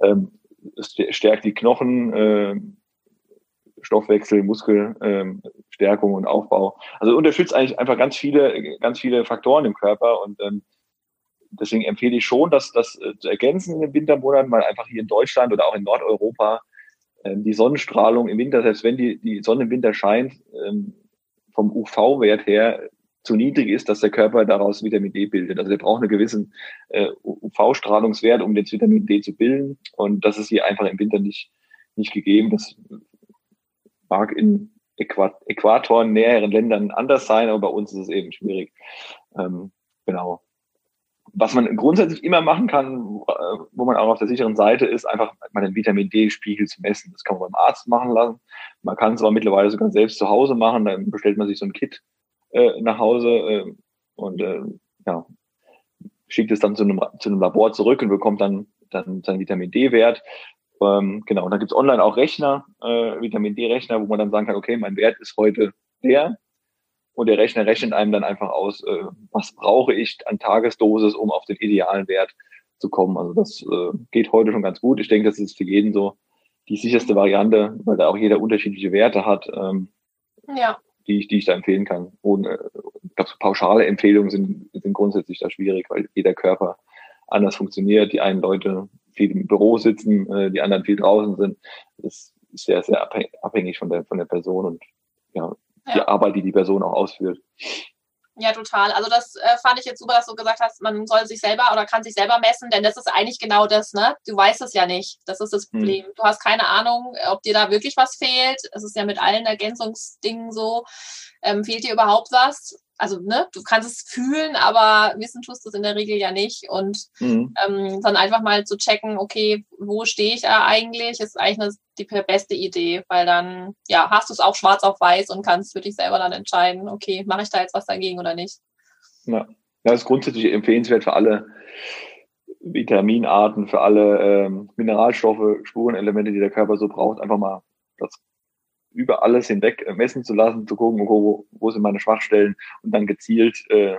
[SPEAKER 3] Ähm, es stärkt die Knochen, äh, Stoffwechsel, Muskelstärkung ähm, und Aufbau. Also unterstützt eigentlich einfach ganz viele, ganz viele Faktoren im Körper und ähm, deswegen empfehle ich schon, dass das äh, zu ergänzen in den Wintermonaten, weil einfach hier in Deutschland oder auch in Nordeuropa ähm, die Sonnenstrahlung im Winter, selbst wenn die, die Sonne im Winter scheint, ähm, vom UV-Wert her zu niedrig ist, dass der Körper daraus Vitamin D bildet. Also der braucht einen gewissen äh, UV-Strahlungswert, um das Vitamin D zu bilden. Und das ist hier einfach im Winter nicht, nicht gegeben. Das mag in Äquator näheren Ländern anders sein, aber bei uns ist es eben schwierig. Ähm, genau. Was man grundsätzlich immer machen kann, wo man auch auf der sicheren Seite ist, einfach mal den Vitamin D-Spiegel zu messen. Das kann man beim Arzt machen lassen. Man kann es aber mittlerweile sogar selbst zu Hause machen. Dann bestellt man sich so ein Kit äh, nach Hause äh, und äh, ja, schickt es dann zu einem, zu einem Labor zurück und bekommt dann, dann seinen Vitamin D-Wert. Ähm, genau, und dann gibt es online auch Rechner, äh, Vitamin D-Rechner, wo man dann sagen kann, okay, mein Wert ist heute der. Und der Rechner rechnet einem dann einfach aus, äh, was brauche ich an Tagesdosis, um auf den idealen Wert zu kommen. Also das äh, geht heute schon ganz gut. Ich denke, das ist für jeden so die sicherste Variante, weil da auch jeder unterschiedliche Werte hat, ähm, ja. die, ich, die ich da empfehlen kann. Und äh, ich glaube, so pauschale Empfehlungen sind, sind grundsätzlich da schwierig, weil jeder Körper anders funktioniert. Die einen Leute viel im Büro sitzen, äh, die anderen viel draußen sind. Das ist sehr, sehr abhängig von der, von der Person und ja, die Arbeit, die die Person auch ausführt.
[SPEAKER 1] Ja, total. Also das äh, fand ich jetzt super, dass du gesagt hast, man soll sich selber oder kann sich selber messen, denn das ist eigentlich genau das, ne? Du weißt es ja nicht. Das ist das hm. Problem. Hm. Du hast keine Ahnung, ob dir da wirklich was fehlt. Es ist ja mit allen Ergänzungsdingen so. Ähm, fehlt dir überhaupt was? Also ne, du kannst es fühlen, aber wissen tust du es in der Regel ja nicht. Und mhm. ähm, dann einfach mal zu checken, okay, wo stehe ich da eigentlich, ist eigentlich eine, die beste Idee, weil dann ja hast du es auch schwarz auf weiß und kannst für dich selber dann entscheiden, okay, mache ich da jetzt was dagegen oder nicht.
[SPEAKER 3] Ja, das ist grundsätzlich empfehlenswert für alle Vitaminarten, für alle ähm, Mineralstoffe, Spurenelemente, die der Körper so braucht, einfach mal das über alles hinweg äh, messen zu lassen, zu gucken, wo, wo sind meine Schwachstellen und dann gezielt äh,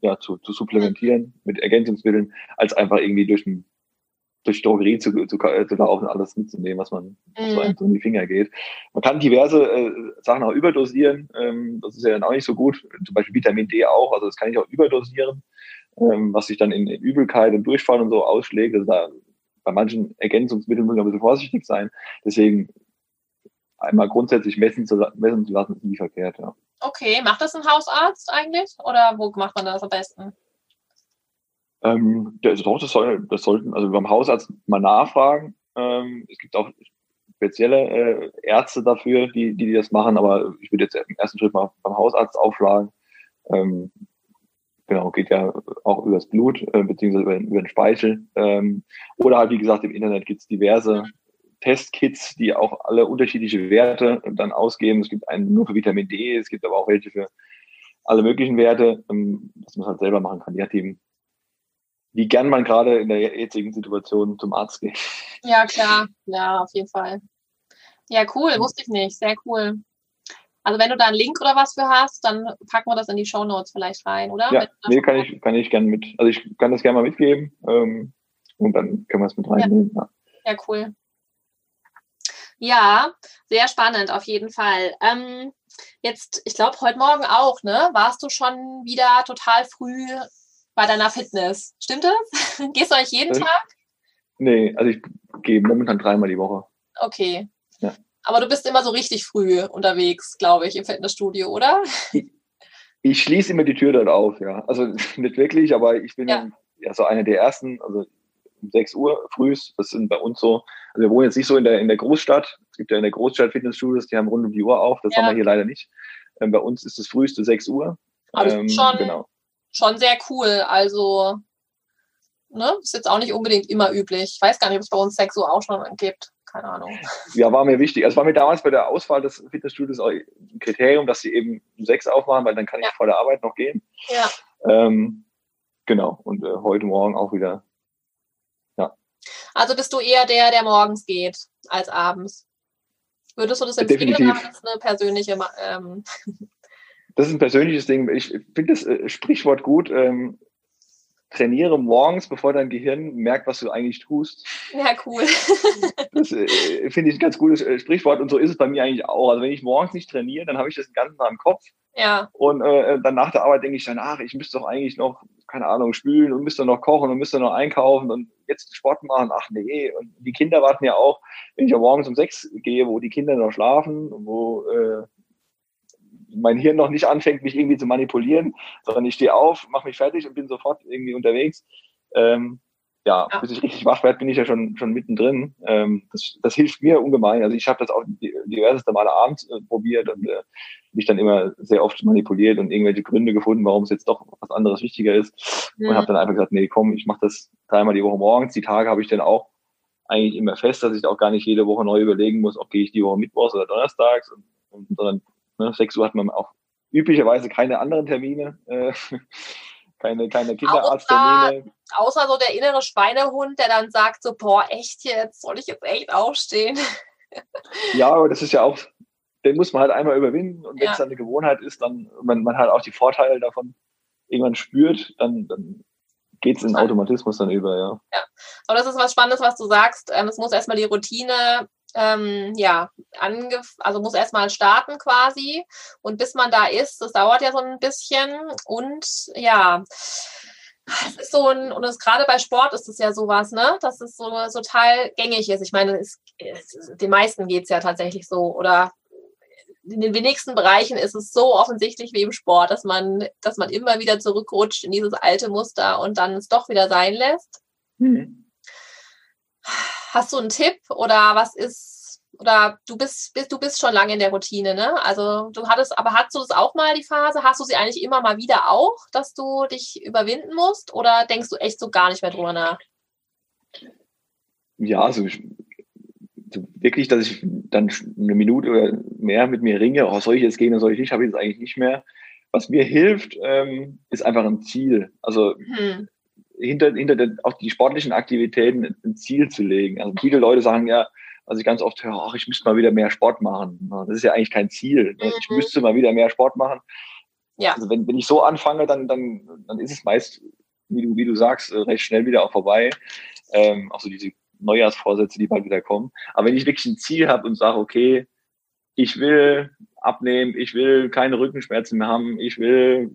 [SPEAKER 3] ja, zu, zu supplementieren mit Ergänzungsmitteln, als einfach irgendwie durch, ein, durch Drogerie zu, zu, zu laufen, alles mitzunehmen, was man was einem mhm. so in die Finger geht. Man kann diverse äh, Sachen auch überdosieren, ähm, das ist ja dann auch nicht so gut, zum Beispiel Vitamin D auch, also das kann ich auch überdosieren, ähm, was sich dann in, in Übelkeit und Durchfall und so ausschlägt. Also da, bei manchen Ergänzungsmitteln muss man ein bisschen vorsichtig sein. Deswegen einmal grundsätzlich messen zu, messen zu lassen, ist nie verkehrt, ja.
[SPEAKER 1] Okay, macht das ein Hausarzt eigentlich? Oder wo macht man das am besten?
[SPEAKER 3] Ähm, das, doch, das, soll, das sollten, also beim Hausarzt mal nachfragen. Ähm, es gibt auch spezielle äh, Ärzte dafür, die, die, das machen, aber ich würde jetzt im ersten Schritt mal beim Hausarzt aufschlagen. Ähm, genau, geht ja auch übers Blut, äh, beziehungsweise über, über den Speichel. Ähm, oder halt, wie gesagt, im Internet gibt es diverse Testkits, die auch alle unterschiedliche Werte dann ausgeben. Es gibt einen nur für Vitamin D, es gibt aber auch welche für alle möglichen Werte, ähm, dass man es halt selber machen kann, je nachdem, wie gern man gerade in der jetzigen Situation zum Arzt geht.
[SPEAKER 1] Ja, klar. Ja, auf jeden Fall. Ja, cool. Wusste ich nicht. Sehr cool. Also wenn du da einen Link oder was für hast, dann packen wir das in die Show Notes vielleicht rein, oder?
[SPEAKER 3] Ja, nee, kann ich, kann ich gerne mit, also ich kann das gerne mal mitgeben ähm, und dann können wir es mit reinnehmen.
[SPEAKER 1] Ja. ja, cool. Ja, sehr spannend auf jeden Fall. Ähm, jetzt, ich glaube, heute Morgen auch, ne? Warst du schon wieder total früh bei deiner Fitness? Stimmt das? Gehst du euch jeden äh, Tag?
[SPEAKER 3] Nee, also ich gehe momentan dreimal die Woche.
[SPEAKER 1] Okay. Ja. Aber du bist immer so richtig früh unterwegs, glaube ich, im Fitnessstudio, oder?
[SPEAKER 3] Ich, ich schließe immer die Tür dort auf, ja. Also nicht wirklich, aber ich bin ja, ja so einer der ersten, also um 6 Uhr frühs. Das sind bei uns so, also wir wohnen jetzt nicht so in der, in der Großstadt. Es gibt ja in der Großstadt Fitnessstudios, die haben rund um die Uhr auf. Das ja. haben wir hier leider nicht. Ähm, bei uns ist das früheste 6 Uhr.
[SPEAKER 1] Also ähm, schon, genau. schon sehr cool. Also, ne, ist jetzt auch nicht unbedingt immer üblich. Ich weiß gar nicht, ob es bei uns 6 Uhr auch schon gibt. Keine Ahnung.
[SPEAKER 3] Ja, war mir wichtig. Also war mir damals bei der Auswahl des Fitnessstudios auch ein Kriterium, dass sie eben um 6 aufmachen, weil dann kann ich ja. vor der Arbeit noch gehen.
[SPEAKER 1] Ja.
[SPEAKER 3] Ähm, genau. Und äh, heute Morgen auch wieder
[SPEAKER 1] also bist du eher der, der morgens geht als abends. Würdest du das empfehlen
[SPEAKER 3] Definitiv.
[SPEAKER 1] oder ist eine persönliche? Ähm
[SPEAKER 3] das ist ein persönliches Ding. Ich finde das äh, Sprichwort gut. Ähm, trainiere morgens, bevor dein Gehirn merkt, was du eigentlich tust.
[SPEAKER 1] Ja, cool.
[SPEAKER 3] das äh, finde ich ein ganz gutes äh, Sprichwort und so ist es bei mir eigentlich auch. Also wenn ich morgens nicht trainiere, dann habe ich das den ganzen Tag im Kopf.
[SPEAKER 1] Ja.
[SPEAKER 3] Und äh, dann nach der Arbeit denke ich dann, ach, ich müsste doch eigentlich noch, keine Ahnung, spülen und müsste noch kochen und müsste noch einkaufen und jetzt Sport machen, ach nee. Und die Kinder warten ja auch, wenn ich ja morgens um sechs gehe, wo die Kinder noch schlafen, wo äh, mein Hirn noch nicht anfängt, mich irgendwie zu manipulieren, sondern ich stehe auf, mache mich fertig und bin sofort irgendwie unterwegs. Ähm, ja, ja, bis ich richtig wach werde, bin ich ja schon, schon mittendrin. Ähm, das, das hilft mir ungemein. Also ich habe das auch diverseste Male abends äh, probiert und äh, mich dann immer sehr oft manipuliert und irgendwelche Gründe gefunden, warum es jetzt doch was anderes wichtiger ist. Mhm. Und habe dann einfach gesagt, nee, komm, ich mache das dreimal die Woche morgens. Die Tage habe ich dann auch eigentlich immer fest, dass ich auch gar nicht jede Woche neu überlegen muss, ob gehe ich die Woche Mittwochs oder Donnerstags, und, und, sondern ne, 6 Uhr hat man auch üblicherweise keine anderen Termine. Äh, keine, keine Kinderarzttermine.
[SPEAKER 1] Außer, außer so der innere Schweinehund, der dann sagt so, boah, echt jetzt, soll ich jetzt echt aufstehen?
[SPEAKER 3] ja, aber das ist ja auch, den muss man halt einmal überwinden und wenn es dann eine Gewohnheit ist, dann man, man halt auch die Vorteile davon irgendwann spürt, dann, dann geht es in Automatismus dann über, ja.
[SPEAKER 1] Ja, aber das ist was Spannendes, was du sagst. Ähm, es muss erstmal die Routine ähm, ja, also muss erstmal starten quasi. Und bis man da ist, das dauert ja so ein bisschen. Und ja, es ist so ein, und gerade bei Sport ist es ja sowas, ne, dass es so total gängig ist. Ich meine, es, es, den meisten geht es ja tatsächlich so. Oder in den wenigsten Bereichen ist es so offensichtlich wie im Sport, dass man, dass man immer wieder zurückrutscht in dieses alte Muster und dann es doch wieder sein lässt. Mhm. Hast du einen Tipp oder was ist, oder du bist, bist, du bist schon lange in der Routine, ne? Also du hattest, aber hast du das auch mal die Phase? Hast du sie eigentlich immer mal wieder auch, dass du dich überwinden musst? Oder denkst du echt so gar nicht mehr drüber nach?
[SPEAKER 3] Ja, also ich, wirklich, dass ich dann eine Minute oder mehr mit mir ringe, oh, soll ich jetzt gehen oder soll ich nicht, habe ich jetzt eigentlich nicht mehr. Was mir hilft, ähm, ist einfach ein Ziel. Also hm hinter, hinter den, auch die sportlichen Aktivitäten ein Ziel zu legen. Also viele Leute sagen ja, also ich ganz oft höre, ach, ich müsste mal wieder mehr Sport machen. Das ist ja eigentlich kein Ziel. Ne? Ich mhm. müsste mal wieder mehr Sport machen. Ja. Also wenn, wenn ich so anfange, dann, dann, dann ist es meist, wie du, wie du sagst, äh, recht schnell wieder auch vorbei. Ähm, auch so diese Neujahrsvorsätze, die bald wieder kommen. Aber wenn ich wirklich ein Ziel habe und sage, okay, ich will abnehmen, ich will keine Rückenschmerzen mehr haben, ich will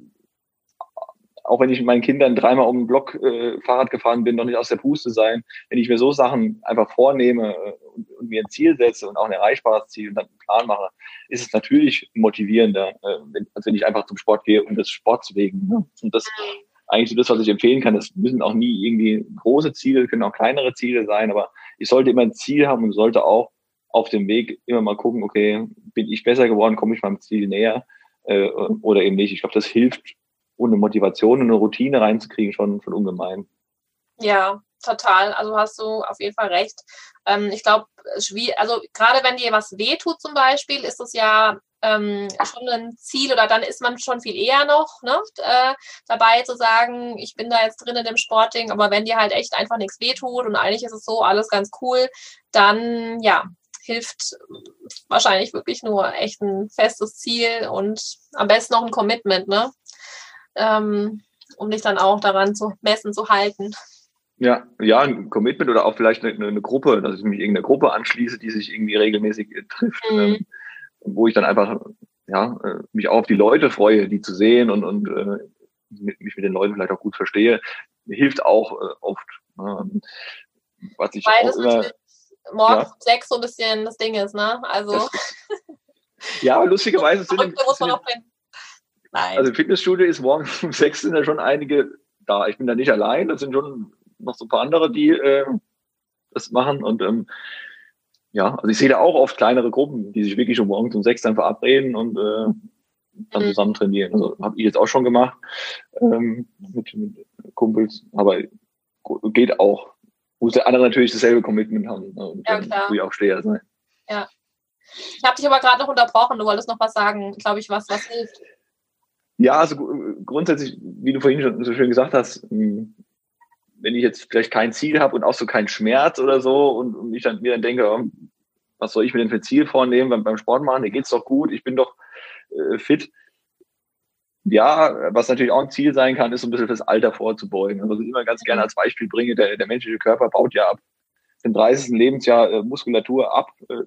[SPEAKER 3] auch wenn ich mit meinen Kindern dreimal um den Block äh, Fahrrad gefahren bin, noch nicht aus der Puste sein. Wenn ich mir so Sachen einfach vornehme äh, und, und, mir ein Ziel setze und auch ein erreichbares Ziel und dann einen Plan mache, ist es natürlich motivierender, äh, wenn, als wenn ich einfach zum Sport gehe, um des Sports wegen. Ne? Und das eigentlich so das, was ich empfehlen kann. Das müssen auch nie irgendwie große Ziele, können auch kleinere Ziele sein, aber ich sollte immer ein Ziel haben und sollte auch auf dem Weg immer mal gucken, okay, bin ich besser geworden, komme ich meinem Ziel näher äh, oder eben nicht. Ich glaube, das hilft ohne Motivation und eine Routine reinzukriegen, schon, schon ungemein.
[SPEAKER 1] Ja, total. Also hast du auf jeden Fall recht. Ähm, ich glaube, also gerade wenn dir was wehtut zum Beispiel, ist es ja ähm, schon ein Ziel oder dann ist man schon viel eher noch ne, äh, dabei zu sagen, ich bin da jetzt drin in dem Sportding, aber wenn dir halt echt einfach nichts wehtut und eigentlich ist es so alles ganz cool, dann ja, hilft wahrscheinlich wirklich nur echt ein festes Ziel und am besten noch ein Commitment, ne? Ähm, um dich dann auch daran zu messen, zu halten.
[SPEAKER 3] Ja, ja, ein Commitment oder auch vielleicht eine, eine Gruppe, dass ich mich irgendeiner Gruppe anschließe, die sich irgendwie regelmäßig äh, trifft, mhm. ähm, wo ich dann einfach ja, äh, mich auch auf die Leute freue, die zu sehen und, und äh, mit, mich mit den Leuten vielleicht auch gut verstehe, hilft auch äh, oft. Ähm, was ich Weil auch immer,
[SPEAKER 1] morgens ja. sechs so ein bisschen das Ding ist, ne? Also. Das,
[SPEAKER 3] ja, lustigerweise sind, auch Nein. Also Fitnessstudio ist morgens um sechs sind ja schon einige da. Ich bin da nicht allein, das sind schon noch so ein paar andere, die äh, das machen. Und ähm, ja, also ich sehe da auch oft kleinere Gruppen, die sich wirklich schon morgens um sechs dann verabreden und äh, dann mhm. zusammen trainieren. Also habe ich jetzt auch schon gemacht ähm, mit, mit Kumpels, aber geht auch. Muss der andere natürlich dasselbe Commitment haben ne? und ja, klar. auch Steher sein.
[SPEAKER 1] Ja. Ich habe dich aber gerade noch unterbrochen, du wolltest noch was sagen, glaube ich, was, was hilft.
[SPEAKER 3] Ja, also grundsätzlich, wie du vorhin schon so schön gesagt hast, hm, wenn ich jetzt vielleicht kein Ziel habe und auch so keinen Schmerz oder so und, und ich dann mir dann denke, oh, was soll ich mir denn für Ziel vornehmen beim, beim Sport machen? Mir geht's doch gut, ich bin doch äh, fit. Ja, was natürlich auch ein Ziel sein kann, ist so ein bisschen das Alter vorzubeugen. Also, was ich immer ganz gerne als Beispiel bringe, der, der menschliche Körper baut ja ab dem 30. Lebensjahr äh, Muskulatur ab, äh,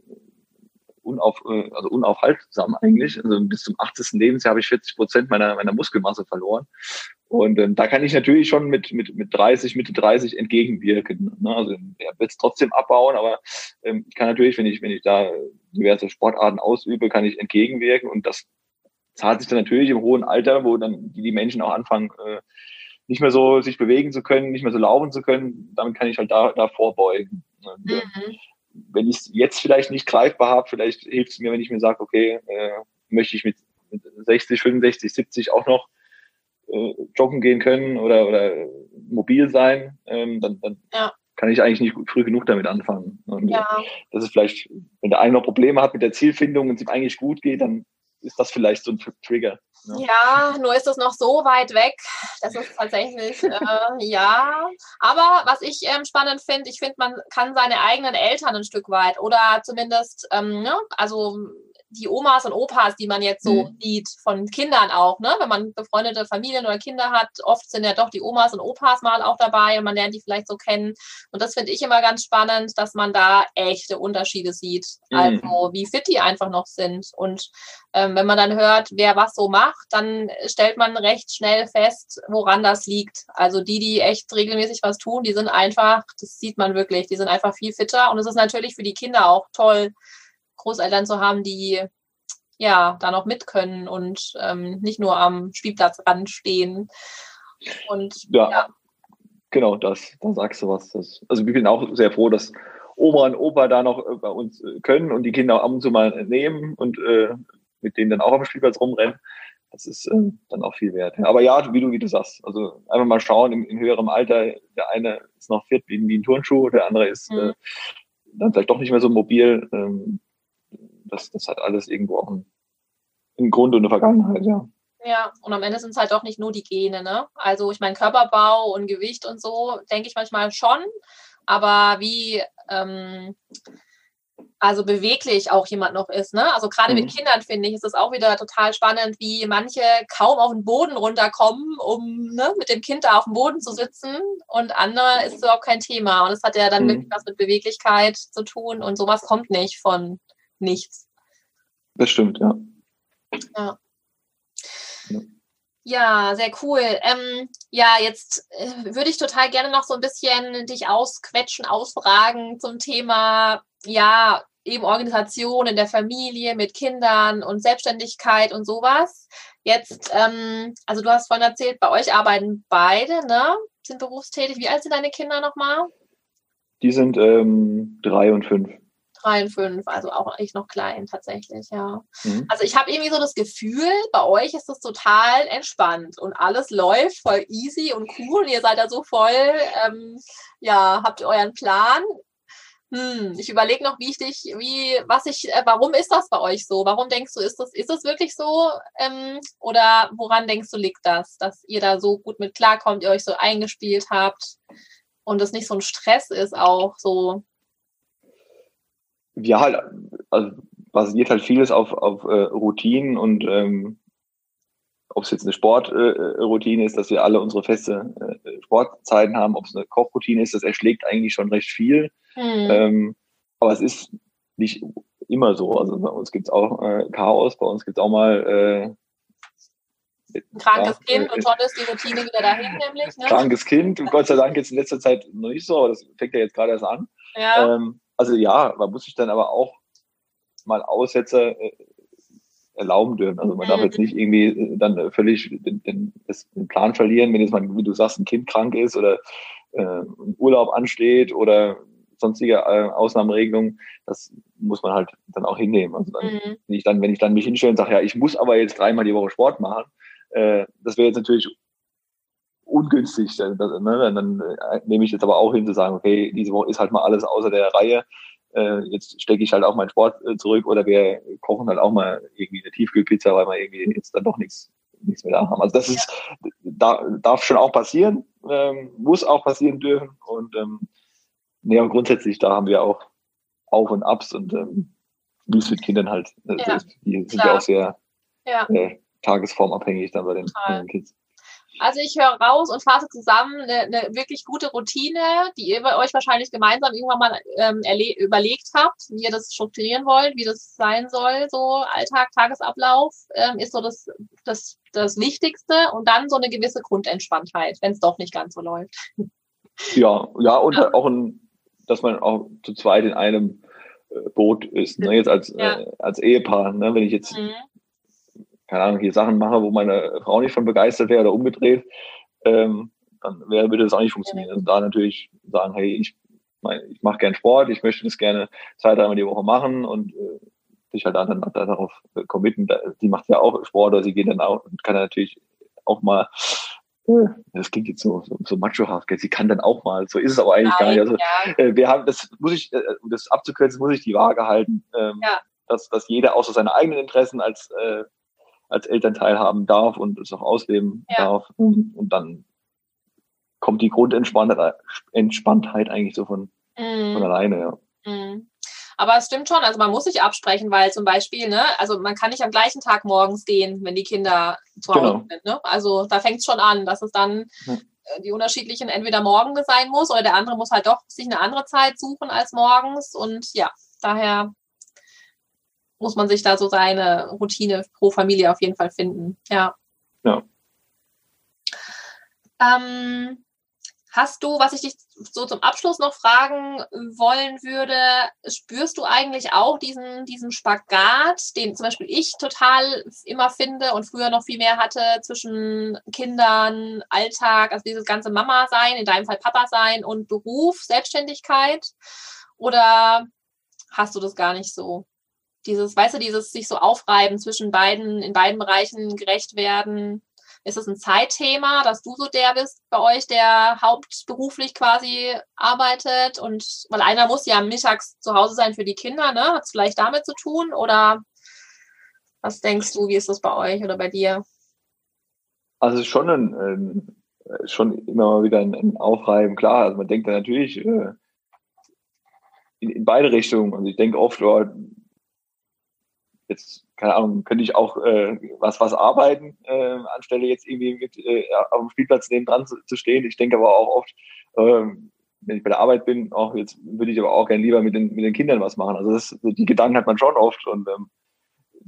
[SPEAKER 3] unauf, äh, also unaufhaltsam eigentlich. Also bis zum 80. Lebensjahr habe ich 40 Prozent meiner, meiner Muskelmasse verloren. Und ähm, da kann ich natürlich schon mit, mit, mit 30, Mitte 30 entgegenwirken. Ne? Also er wird es trotzdem abbauen, aber ähm, ich kann natürlich, wenn ich, wenn ich da diverse Sportarten ausübe, kann ich entgegenwirken. Und das zahlt sich dann natürlich im hohen Alter, wo dann die, die Menschen auch anfangen, äh, nicht mehr so sich bewegen zu können, nicht mehr so laufen zu können, damit kann ich halt da, da vorbeugen. Äh, mhm. Wenn ich es jetzt vielleicht nicht greifbar habe, vielleicht hilft es mir, wenn ich mir sage, okay, äh, möchte ich mit, mit 60, 65, 70 auch noch äh, joggen gehen können oder, oder mobil sein, ähm, dann, dann ja. kann ich eigentlich nicht früh genug damit anfangen. Und ja. das ist vielleicht, wenn der eine noch Probleme hat mit der Zielfindung und es ihm eigentlich gut geht, dann ist das vielleicht so ein Trigger.
[SPEAKER 1] Ne? Ja, nur ist es noch so weit weg. Das ist tatsächlich, äh, ja. Aber was ich ähm, spannend finde, ich finde, man kann seine eigenen Eltern ein Stück weit oder zumindest, ähm, ne, also die Omas und Opas, die man jetzt so mhm. sieht, von Kindern auch, ne? Wenn man befreundete Familien oder Kinder hat, oft sind ja doch die Omas und Opas mal auch dabei und man lernt die vielleicht so kennen. Und das finde ich immer ganz spannend, dass man da echte Unterschiede sieht. Mhm. Also wie fit die einfach noch sind. Und ähm, wenn man dann hört, wer was so macht, dann stellt man recht schnell fest, woran das liegt. Also die, die echt regelmäßig was tun, die sind einfach, das sieht man wirklich, die sind einfach viel fitter. Und es ist natürlich für die Kinder auch toll, Großeltern zu haben, die ja da noch mit können und ähm, nicht nur am Spielplatzrand stehen. Und ja, ja.
[SPEAKER 3] genau, das, da sagst du was. Das, also wir sind auch sehr froh, dass Oma und Opa da noch äh, bei uns äh, können und die Kinder ab und zu mal nehmen und äh, mit denen dann auch am Spielplatz rumrennen. Das ist äh, dann auch viel wert. Aber ja, wie du, wie du sagst, also einfach mal schauen, in, in höherem Alter, der eine ist noch fit wie, wie ein Turnschuh, der andere ist mhm. äh, dann vielleicht doch nicht mehr so mobil. Ähm, das, das hat alles irgendwo auch einen, einen Grund und eine Vergangenheit, ja.
[SPEAKER 1] Ja, und am Ende sind es halt doch nicht nur die Gene, ne? Also ich meine, Körperbau und Gewicht und so, denke ich manchmal schon. Aber wie ähm, also beweglich auch jemand noch ist. Ne? Also gerade mhm. mit Kindern finde ich, ist es auch wieder total spannend, wie manche kaum auf den Boden runterkommen, um ne, mit dem Kind da auf dem Boden zu sitzen und andere ist überhaupt kein Thema. Und es hat ja dann mhm. wirklich was mit Beweglichkeit zu tun und sowas kommt nicht von nichts.
[SPEAKER 3] Das stimmt, ja.
[SPEAKER 1] Ja. Ja, sehr cool. Ähm, ja, jetzt äh, würde ich total gerne noch so ein bisschen dich ausquetschen, ausfragen zum Thema, ja, eben Organisation in der Familie mit Kindern und Selbstständigkeit und sowas. Jetzt, ähm, also du hast vorhin erzählt, bei euch arbeiten beide, ne? Sind berufstätig. Wie alt sind deine Kinder nochmal?
[SPEAKER 3] Die sind ähm, drei und fünf
[SPEAKER 1] drei und fünf, also auch echt noch klein tatsächlich, ja. Mhm. Also ich habe irgendwie so das Gefühl, bei euch ist das total entspannt und alles läuft voll easy und cool. Und ihr seid da so voll, ähm, ja, habt euren Plan. Hm, ich überlege noch, wie ich dich, wie, was ich, äh, warum ist das bei euch so? Warum denkst du, ist das, ist das wirklich so? Ähm, oder woran denkst du, liegt das, dass ihr da so gut mit klarkommt, ihr euch so eingespielt habt und es nicht so ein Stress ist, auch so
[SPEAKER 3] ja, halt, also basiert halt vieles auf, auf äh, Routinen und ähm, ob es jetzt eine Sportroutine äh, ist, dass wir alle unsere feste äh, Sportzeiten haben, ob es eine Kochroutine ist, das erschlägt eigentlich schon recht viel. Mhm. Ähm, aber es ist nicht immer so. Also bei uns gibt es auch äh, Chaos, bei uns gibt es auch mal äh,
[SPEAKER 1] ein krankes ja, Kind und schon ist die Routine wieder dahin, nämlich. Ne?
[SPEAKER 3] Krankes Kind, und Gott sei Dank jetzt in letzter Zeit noch nicht so, aber das fängt ja jetzt gerade erst an. Ja. Ähm, also ja, man muss sich dann aber auch mal Aussätze äh, erlauben dürfen. Also man darf jetzt nicht irgendwie äh, dann völlig den, den, den, Plan verlieren, wenn jetzt mal, wie du sagst, ein Kind krank ist oder äh, ein Urlaub ansteht oder sonstige äh, Ausnahmeregelungen, das muss man halt dann auch hinnehmen. Also dann, mhm. wenn ich dann, wenn ich dann mich hinstelle und sage, ja, ich muss aber jetzt dreimal die Woche Sport machen, äh, das wäre jetzt natürlich ungünstig. Dann, ne? dann äh, nehme ich jetzt aber auch hin zu sagen, okay, diese Woche ist halt mal alles außer der Reihe. Äh, jetzt stecke ich halt auch meinen Sport äh, zurück oder wir kochen halt auch mal irgendwie eine Tiefkühlpizza, weil wir irgendwie jetzt dann doch nichts nichts mehr da haben. Also das ist da, darf schon auch passieren, ähm, muss auch passieren dürfen und ähm, nee, und grundsätzlich da haben wir auch Auf und Abs und ähm, wie es mit Kindern halt, ja, die sind ja auch sehr ja. Äh, tagesformabhängig dann bei den, bei den Kids.
[SPEAKER 1] Also ich höre raus und fasse zusammen eine, eine, wirklich gute Routine, die ihr euch wahrscheinlich gemeinsam irgendwann mal ähm, überlegt habt, wie ihr das strukturieren wollt, wie das sein soll, so Alltag, Tagesablauf, ähm, ist so das, das, das Wichtigste und dann so eine gewisse Grundentspanntheit, wenn es doch nicht ganz so läuft.
[SPEAKER 3] Ja, ja, und ja. auch ein, dass man auch zu zweit in einem äh, Boot ist, ne? jetzt als, ja. äh, als Ehepaar, ne? wenn ich jetzt mhm keine Ahnung, hier Sachen mache, wo meine Frau nicht von begeistert wäre oder umgedreht, ähm, dann würde das auch nicht funktionieren. Also da natürlich sagen, hey, ich, ich mache gern Sport, ich möchte das gerne zwei, dreimal die Woche machen und äh, sich halt dann darauf committen. Die macht ja auch Sport, oder sie geht dann auch und kann natürlich auch mal das klingt jetzt so, so, so machohaft, sie kann dann auch mal, so ist es aber eigentlich Nein, gar nicht. Also, ja. äh, wir haben, das muss ich, äh, um das abzukürzen, muss ich die Waage halten, ähm, ja. dass, dass jeder außer seine eigenen Interessen als, äh, als Elternteil haben darf und es auch ausleben ja. darf. Und, und dann kommt die Grundentspanntheit Entspanntheit eigentlich so von, mm. von alleine, ja.
[SPEAKER 1] Mm. Aber es stimmt schon, also man muss sich absprechen, weil zum Beispiel, ne, also man kann nicht am gleichen Tag morgens gehen, wenn die Kinder zu Hause genau. sind. Ne? Also da fängt es schon an, dass es dann. Äh, die unterschiedlichen entweder morgen sein muss oder der andere muss halt doch sich eine andere Zeit suchen als morgens. Und ja, daher muss man sich da so seine Routine pro Familie auf jeden Fall finden. Ja.
[SPEAKER 3] Ja.
[SPEAKER 1] Ähm, Hast du, was ich dich so zum Abschluss noch fragen wollen würde, spürst du eigentlich auch diesen, diesen Spagat, den zum Beispiel ich total immer finde und früher noch viel mehr hatte zwischen Kindern, Alltag, also dieses ganze Mama sein, in deinem Fall Papa sein und Beruf, Selbstständigkeit? Oder hast du das gar nicht so? Dieses, weißt du, dieses sich so aufreiben zwischen beiden, in beiden Bereichen gerecht werden. Ist es ein Zeitthema, dass du so der bist bei euch, der hauptberuflich quasi arbeitet? Und weil einer muss ja mittags zu Hause sein für die Kinder, ne? Hat es vielleicht damit zu tun? Oder was denkst du, wie ist das bei euch oder bei dir?
[SPEAKER 3] Also schon ein, ein schon immer mal wieder ein, ein, Aufreiben, klar. Also man denkt da natürlich äh, in, in, beide Richtungen. Also ich denke oft, oh, jetzt keine Ahnung, könnte ich auch äh, was was arbeiten, äh, anstelle jetzt irgendwie mit äh, auf dem Spielplatz neben dran zu, zu, stehen. Ich denke aber auch oft, ähm, wenn ich bei der Arbeit bin, auch jetzt würde ich aber auch gerne lieber mit den, mit den Kindern was machen. Also das, die Gedanken hat man schon oft und ähm,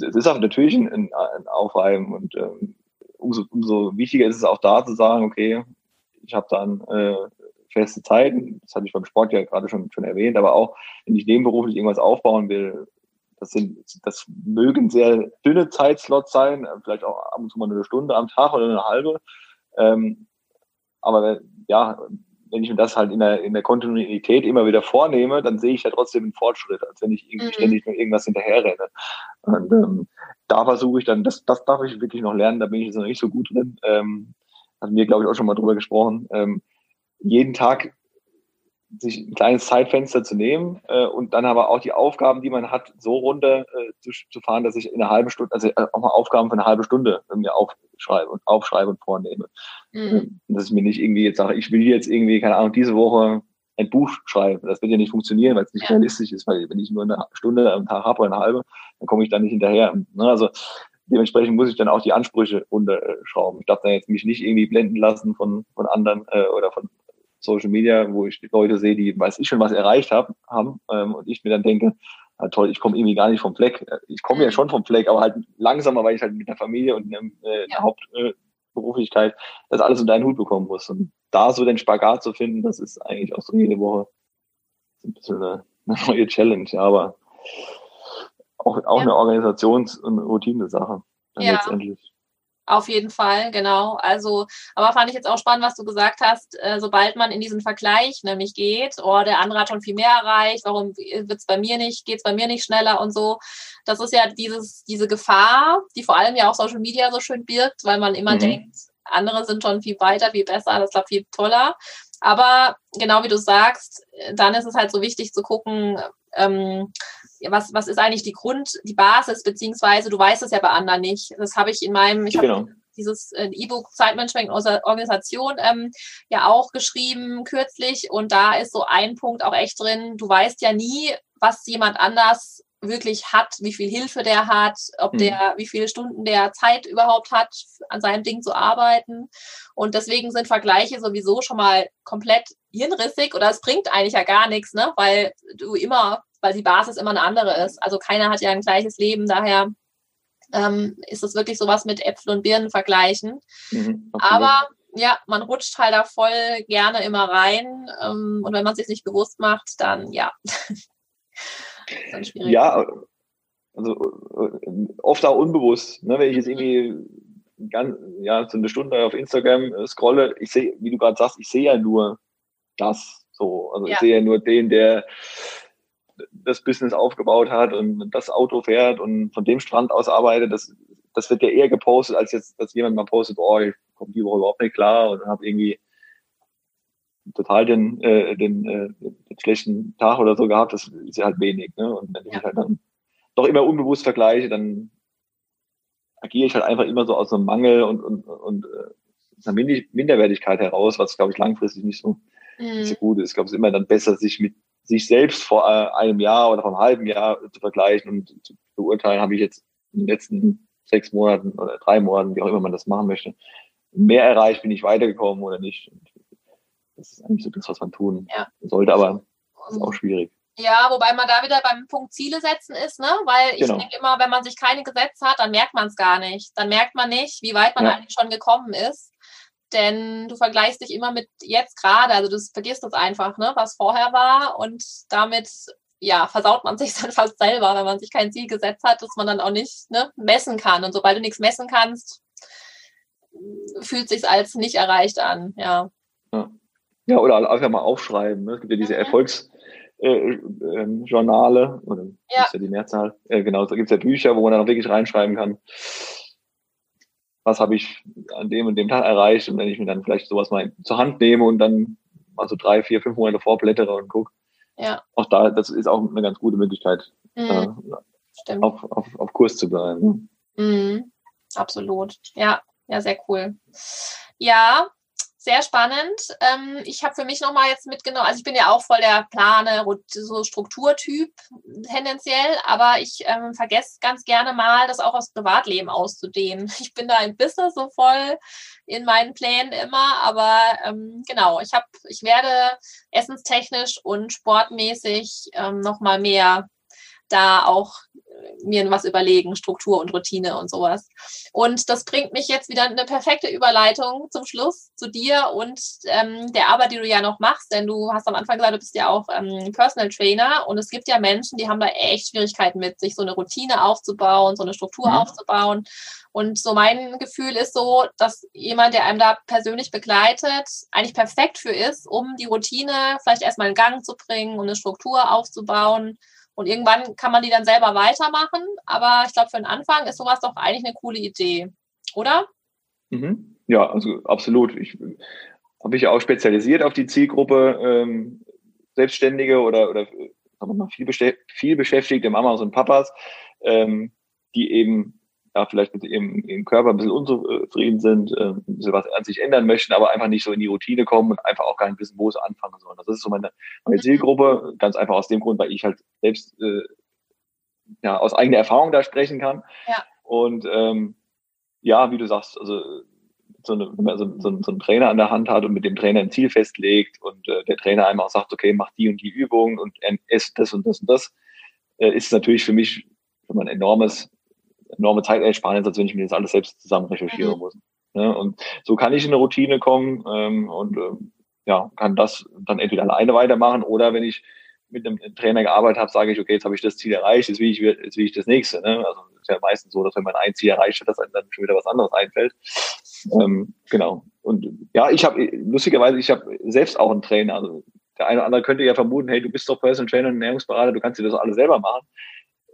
[SPEAKER 3] es ist auch natürlich ein, ein, ein Aufreiben und ähm, umso, umso wichtiger ist es auch da zu sagen, okay, ich habe dann äh, feste Zeiten, das hatte ich beim Sport ja gerade schon, schon erwähnt, aber auch, wenn ich nebenberuflich irgendwas aufbauen will, das sind, das mögen sehr dünne Zeitslots sein, vielleicht auch ab und zu mal eine Stunde am Tag oder eine halbe. Ähm, aber ja, wenn ich mir das halt in der, in der Kontinuität immer wieder vornehme, dann sehe ich ja trotzdem einen Fortschritt, als wenn ich irgendwie mhm. ständig nur irgendwas hinterherrenne. Und ähm, da versuche ich dann, das, das darf ich wirklich noch lernen, da bin ich jetzt noch nicht so gut drin. Ähm, hatten wir, glaube ich, auch schon mal drüber gesprochen. Ähm, jeden Tag sich ein kleines Zeitfenster zu nehmen äh, und dann aber auch die Aufgaben, die man hat, so runter äh, zu, zu fahren, dass ich in einer halben Stunde, also äh, auch mal Aufgaben für eine halbe Stunde mir aufschreibe und aufschreibe und vornehme. Mhm. Äh, dass ich mir nicht irgendwie jetzt sage, ich will jetzt irgendwie, keine Ahnung, diese Woche ein Buch schreiben. Das wird ja nicht funktionieren, weil es nicht ja. realistisch ist, weil wenn ich nur eine Stunde am Tag habe oder eine halbe, dann komme ich da nicht hinterher. Ne? Also dementsprechend muss ich dann auch die Ansprüche runterschrauben. Ich darf da jetzt mich nicht irgendwie blenden lassen von, von anderen äh, oder von Social Media, wo ich Leute sehe, die weiß ich schon was erreicht hab, haben ähm, und ich mir dann denke, ah, toll, ich komme irgendwie gar nicht vom Fleck. Ich komme ja mhm. schon vom Fleck, aber halt langsamer, weil ich halt mit der Familie und einem, äh, ja. Hauptberuflichkeit äh, das alles in deinen Hut bekommen muss. Und da so den Spagat zu finden, das ist eigentlich auch so jede Woche ein bisschen eine, eine neue Challenge, aber auch, auch ja. eine Organisations- und Routine-Sache.
[SPEAKER 1] Ja. Letztendlich. Auf jeden Fall, genau. Also, aber fand ich jetzt auch spannend, was du gesagt hast. Äh, sobald man in diesen Vergleich nämlich geht, oh, der andere hat schon viel mehr erreicht, warum wird's bei mir nicht, geht's bei mir nicht schneller und so. Das ist ja dieses, diese Gefahr, die vor allem ja auch Social Media so schön birgt, weil man immer mhm. denkt, andere sind schon viel weiter, viel besser, das war viel toller. Aber genau wie du sagst, dann ist es halt so wichtig zu gucken, ähm, was, was ist eigentlich die Grund, die Basis, beziehungsweise du weißt es ja bei anderen nicht. Das habe ich in meinem, ich genau. habe dieses äh, E-Book Zeitmanagement Organisation ähm, ja auch geschrieben kürzlich und da ist so ein Punkt auch echt drin, du weißt ja nie, was jemand anders wirklich hat, wie viel Hilfe der hat, ob mhm. der, wie viele Stunden der Zeit überhaupt hat, an seinem Ding zu arbeiten. Und deswegen sind Vergleiche sowieso schon mal komplett hirnrissig oder es bringt eigentlich ja gar nichts, ne? weil du immer weil die Basis immer eine andere ist. Also keiner hat ja ein gleiches Leben, daher ähm, ist es wirklich sowas mit Äpfel und Birnen vergleichen. Mhm, Aber ja, man rutscht halt da voll gerne immer rein. Ähm, und wenn man es sich nicht bewusst macht, dann ja.
[SPEAKER 3] ja, also äh, oft auch unbewusst. Ne? Wenn ich jetzt irgendwie ganz, ja, so eine Stunde auf Instagram äh, scrolle, ich sehe, wie du gerade sagst, ich sehe ja nur das so. Also ja. ich sehe ja nur den, der das Business aufgebaut hat und das Auto fährt und von dem Strand aus arbeitet. Das, das wird ja eher gepostet, als jetzt, dass jemand mal postet, oh, ich komme die Woche überhaupt nicht klar und habe irgendwie total den, äh, den, äh, den schlechten Tag oder so gehabt. Das ist ja halt wenig. Ne? Und wenn ich halt dann doch immer unbewusst vergleiche, dann agiere ich halt einfach immer so aus einem Mangel und, und, und äh, einer Minderwertigkeit heraus, was, glaube ich, langfristig nicht so, mhm. nicht so gut ist. Ich glaube, es ist immer dann besser, sich mit sich selbst vor äh, einem Jahr oder vor einem halben Jahr zu vergleichen und zu beurteilen, habe ich jetzt in den letzten sechs Monaten oder drei Monaten, wie auch immer man das machen möchte, mehr erreicht, bin ich weitergekommen oder nicht. Und das ist eigentlich so das, was man tun ja. sollte, aber ist auch schwierig.
[SPEAKER 1] Ja, wobei man da wieder beim Punkt Ziele setzen ist, ne? Weil ich genau. denke immer, wenn man sich keine Gesetze hat, dann merkt man es gar nicht. Dann merkt man nicht, wie weit man ja. eigentlich schon gekommen ist. Denn du vergleichst dich immer mit jetzt gerade, also du vergisst das einfach, ne, was vorher war und damit ja, versaut man sich dann fast selber, wenn man sich kein Ziel gesetzt hat, dass man dann auch nicht ne, messen kann. Und sobald du nichts messen kannst, fühlt sich als nicht erreicht an, ja.
[SPEAKER 3] Ja, ja oder einfach mal aufschreiben. Ne? Es gibt ja diese mhm. Erfolgs- äh, äh, Journale, oder ja. ist ja die Mehrzahl, äh, genau, da gibt es ja Bücher, wo man dann auch wirklich reinschreiben kann, was habe ich an dem und dem Tag erreicht und wenn ich mir dann vielleicht sowas mal zur Hand nehme und dann mal so drei, vier, fünf Monate vorblättere und gucke, ja. auch da, das ist auch eine ganz gute Möglichkeit, mhm. äh, auf, auf, auf Kurs zu bleiben.
[SPEAKER 1] Mhm. Absolut, ja, ja, sehr cool. Ja, sehr spannend. Ähm, ich habe für mich nochmal jetzt mitgenommen, also ich bin ja auch voll der Plane, so Strukturtyp tendenziell, aber ich ähm, vergesse ganz gerne mal, das auch aufs Privatleben auszudehnen. Ich bin da im Business so voll in meinen Plänen immer, aber ähm, genau, ich habe, ich werde essenstechnisch und sportmäßig ähm, nochmal mehr da auch mir was überlegen, Struktur und Routine und sowas. Und das bringt mich jetzt wieder eine perfekte Überleitung zum Schluss zu dir und ähm, der Arbeit, die du ja noch machst, denn du hast am Anfang gesagt, du bist ja auch ähm, Personal Trainer und es gibt ja Menschen, die haben da echt Schwierigkeiten mit, sich so eine Routine aufzubauen, so eine Struktur mhm. aufzubauen. Und so mein Gefühl ist so, dass jemand, der einem da persönlich begleitet, eigentlich perfekt für ist, um die Routine vielleicht erstmal in Gang zu bringen, um eine Struktur aufzubauen und irgendwann kann man die dann selber weitermachen. Aber ich glaube, für den Anfang ist sowas doch eigentlich eine coole Idee, oder?
[SPEAKER 3] Mhm. Ja, also absolut. Ich habe mich ja auch spezialisiert auf die Zielgruppe ähm, Selbstständige oder, oder sagen wir mal, viel, viel beschäftigte Mamas und Papas, ähm, die eben ja, vielleicht mit ihrem, ihrem Körper ein bisschen unzufrieden sind, äh, ein bisschen was an sich ändern möchten, aber einfach nicht so in die Routine kommen und einfach auch gar nicht wissen, wo sie anfangen sollen. Das ist so meine, meine Zielgruppe, ganz einfach aus dem Grund, weil ich halt selbst äh, ja, aus eigener Erfahrung da sprechen kann. Ja. Und ähm, ja, wie du sagst, also so, eine, wenn man so, so, so einen Trainer an der Hand hat und mit dem Trainer ein Ziel festlegt und äh, der Trainer einmal sagt, okay, mach die und die Übung und esst das und das und das, äh, ist natürlich für mich schon ein enormes enorme Zeitersparnis, als wenn ich mir das alles selbst zusammen recherchieren mhm. muss. Ne? Und so kann ich in eine Routine kommen ähm, und ähm, ja, kann das dann entweder alleine weitermachen oder wenn ich mit einem Trainer gearbeitet habe, sage ich, okay, jetzt habe ich das Ziel erreicht, jetzt will ich, jetzt will ich das nächste. Ne? Also ist ja meistens so, dass wenn man ein Ziel erreicht hat, dass einem dann schon wieder was anderes einfällt. Ähm, genau. Und ja, ich habe lustigerweise, ich habe selbst auch einen Trainer. Also der eine oder andere könnte ja vermuten, hey, du bist doch Personal Trainer und Ernährungsberater, du kannst dir das alles selber machen.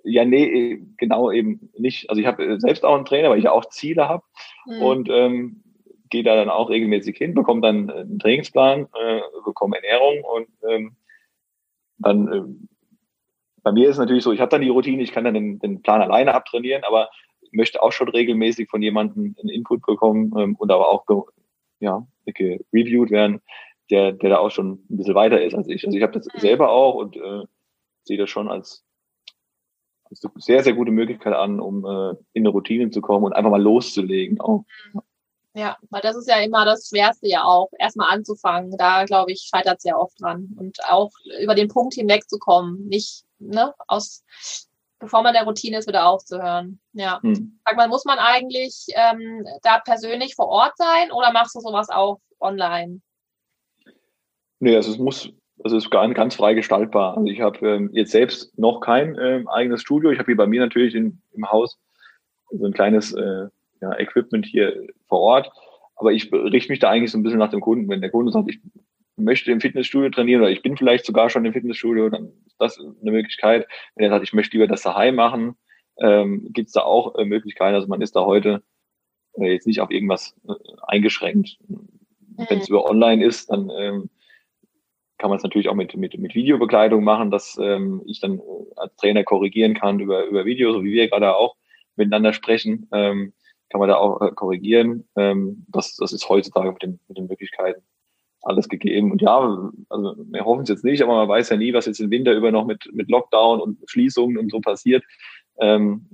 [SPEAKER 3] Ja, nee, genau eben nicht. Also ich habe äh, selbst auch einen Trainer, weil ich ja auch Ziele habe mhm. und ähm, gehe da dann auch regelmäßig hin, bekomme dann einen Trainingsplan, äh, bekomme Ernährung und ähm, dann äh, bei mir ist es natürlich so, ich habe dann die Routine, ich kann dann den, den Plan alleine abtrainieren, aber ich möchte auch schon regelmäßig von jemandem einen Input bekommen ähm, und aber auch ja, gereviewt werden, der, der da auch schon ein bisschen weiter ist als ich. Also ich habe das mhm. selber auch und äh, sehe das schon als eine sehr, sehr gute Möglichkeit an, um äh, in eine Routine zu kommen und einfach mal loszulegen auch.
[SPEAKER 1] Ja, weil das ist ja immer das Schwerste ja auch, erstmal anzufangen. Da, glaube ich, scheitert es ja oft dran. Und auch über den Punkt hinwegzukommen, nicht, ne, aus, bevor man der Routine ist, wieder aufzuhören. Ja. Hm. Sag mal, muss man eigentlich ähm, da persönlich vor Ort sein oder machst du sowas auch online?
[SPEAKER 3] Nee, also es muss das ist gar, ganz frei gestaltbar. Also ich habe ähm, jetzt selbst noch kein ähm, eigenes Studio. Ich habe hier bei mir natürlich in, im Haus so ein kleines äh, ja, Equipment hier vor Ort. Aber ich richte mich da eigentlich so ein bisschen nach dem Kunden. Wenn der Kunde sagt, ich möchte im Fitnessstudio trainieren oder ich bin vielleicht sogar schon im Fitnessstudio, dann ist das eine Möglichkeit. Wenn er sagt, ich möchte lieber das daheim machen, ähm, gibt es da auch äh, Möglichkeiten. Also man ist da heute äh, jetzt nicht auf irgendwas äh, eingeschränkt. Mhm. Wenn es über online ist, dann ähm, kann man es natürlich auch mit, mit, mit Videobekleidung machen, dass ähm, ich dann äh, als Trainer korrigieren kann über, über Video, so wie wir gerade auch miteinander sprechen, ähm, kann man da auch äh, korrigieren. Ähm, das, das ist heutzutage mit den, mit den Möglichkeiten alles gegeben. Und ja, also wir hoffen es jetzt nicht, aber man weiß ja nie, was jetzt im Winter über noch mit, mit Lockdown und Schließungen und so passiert. Ähm,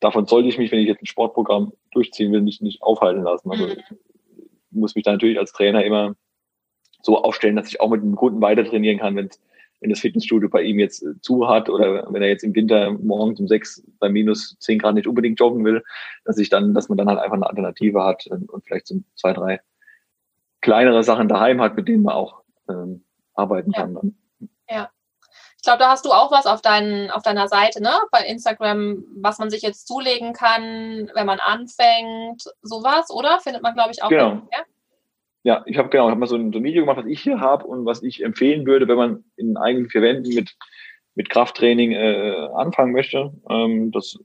[SPEAKER 3] davon sollte ich mich, wenn ich jetzt ein Sportprogramm durchziehen will, nicht, nicht aufhalten lassen. Also ich mhm. muss mich da natürlich als Trainer immer so aufstellen, dass ich auch mit dem Kunden weiter trainieren kann, wenn wenn das Fitnessstudio bei ihm jetzt äh, zu hat oder wenn er jetzt im Winter morgens um sechs bei minus zehn Grad nicht unbedingt joggen will, dass ich dann, dass man dann halt einfach eine Alternative hat und, und vielleicht so zwei, drei kleinere Sachen daheim hat, mit denen man auch ähm, arbeiten ja. kann. Dann.
[SPEAKER 1] Ja. Ich glaube, da hast du auch was auf, dein, auf deiner Seite, ne? Bei Instagram, was man sich jetzt zulegen kann, wenn man anfängt, sowas, oder? Findet man, glaube ich, auch.
[SPEAKER 3] Genau. Hin, ja? Ja, ich habe genau, ich habe mal so ein, so ein, Video gemacht, was ich hier habe und was ich empfehlen würde, wenn man in eigenen vier Wänden mit, mit Krafttraining äh, anfangen möchte. Ähm, das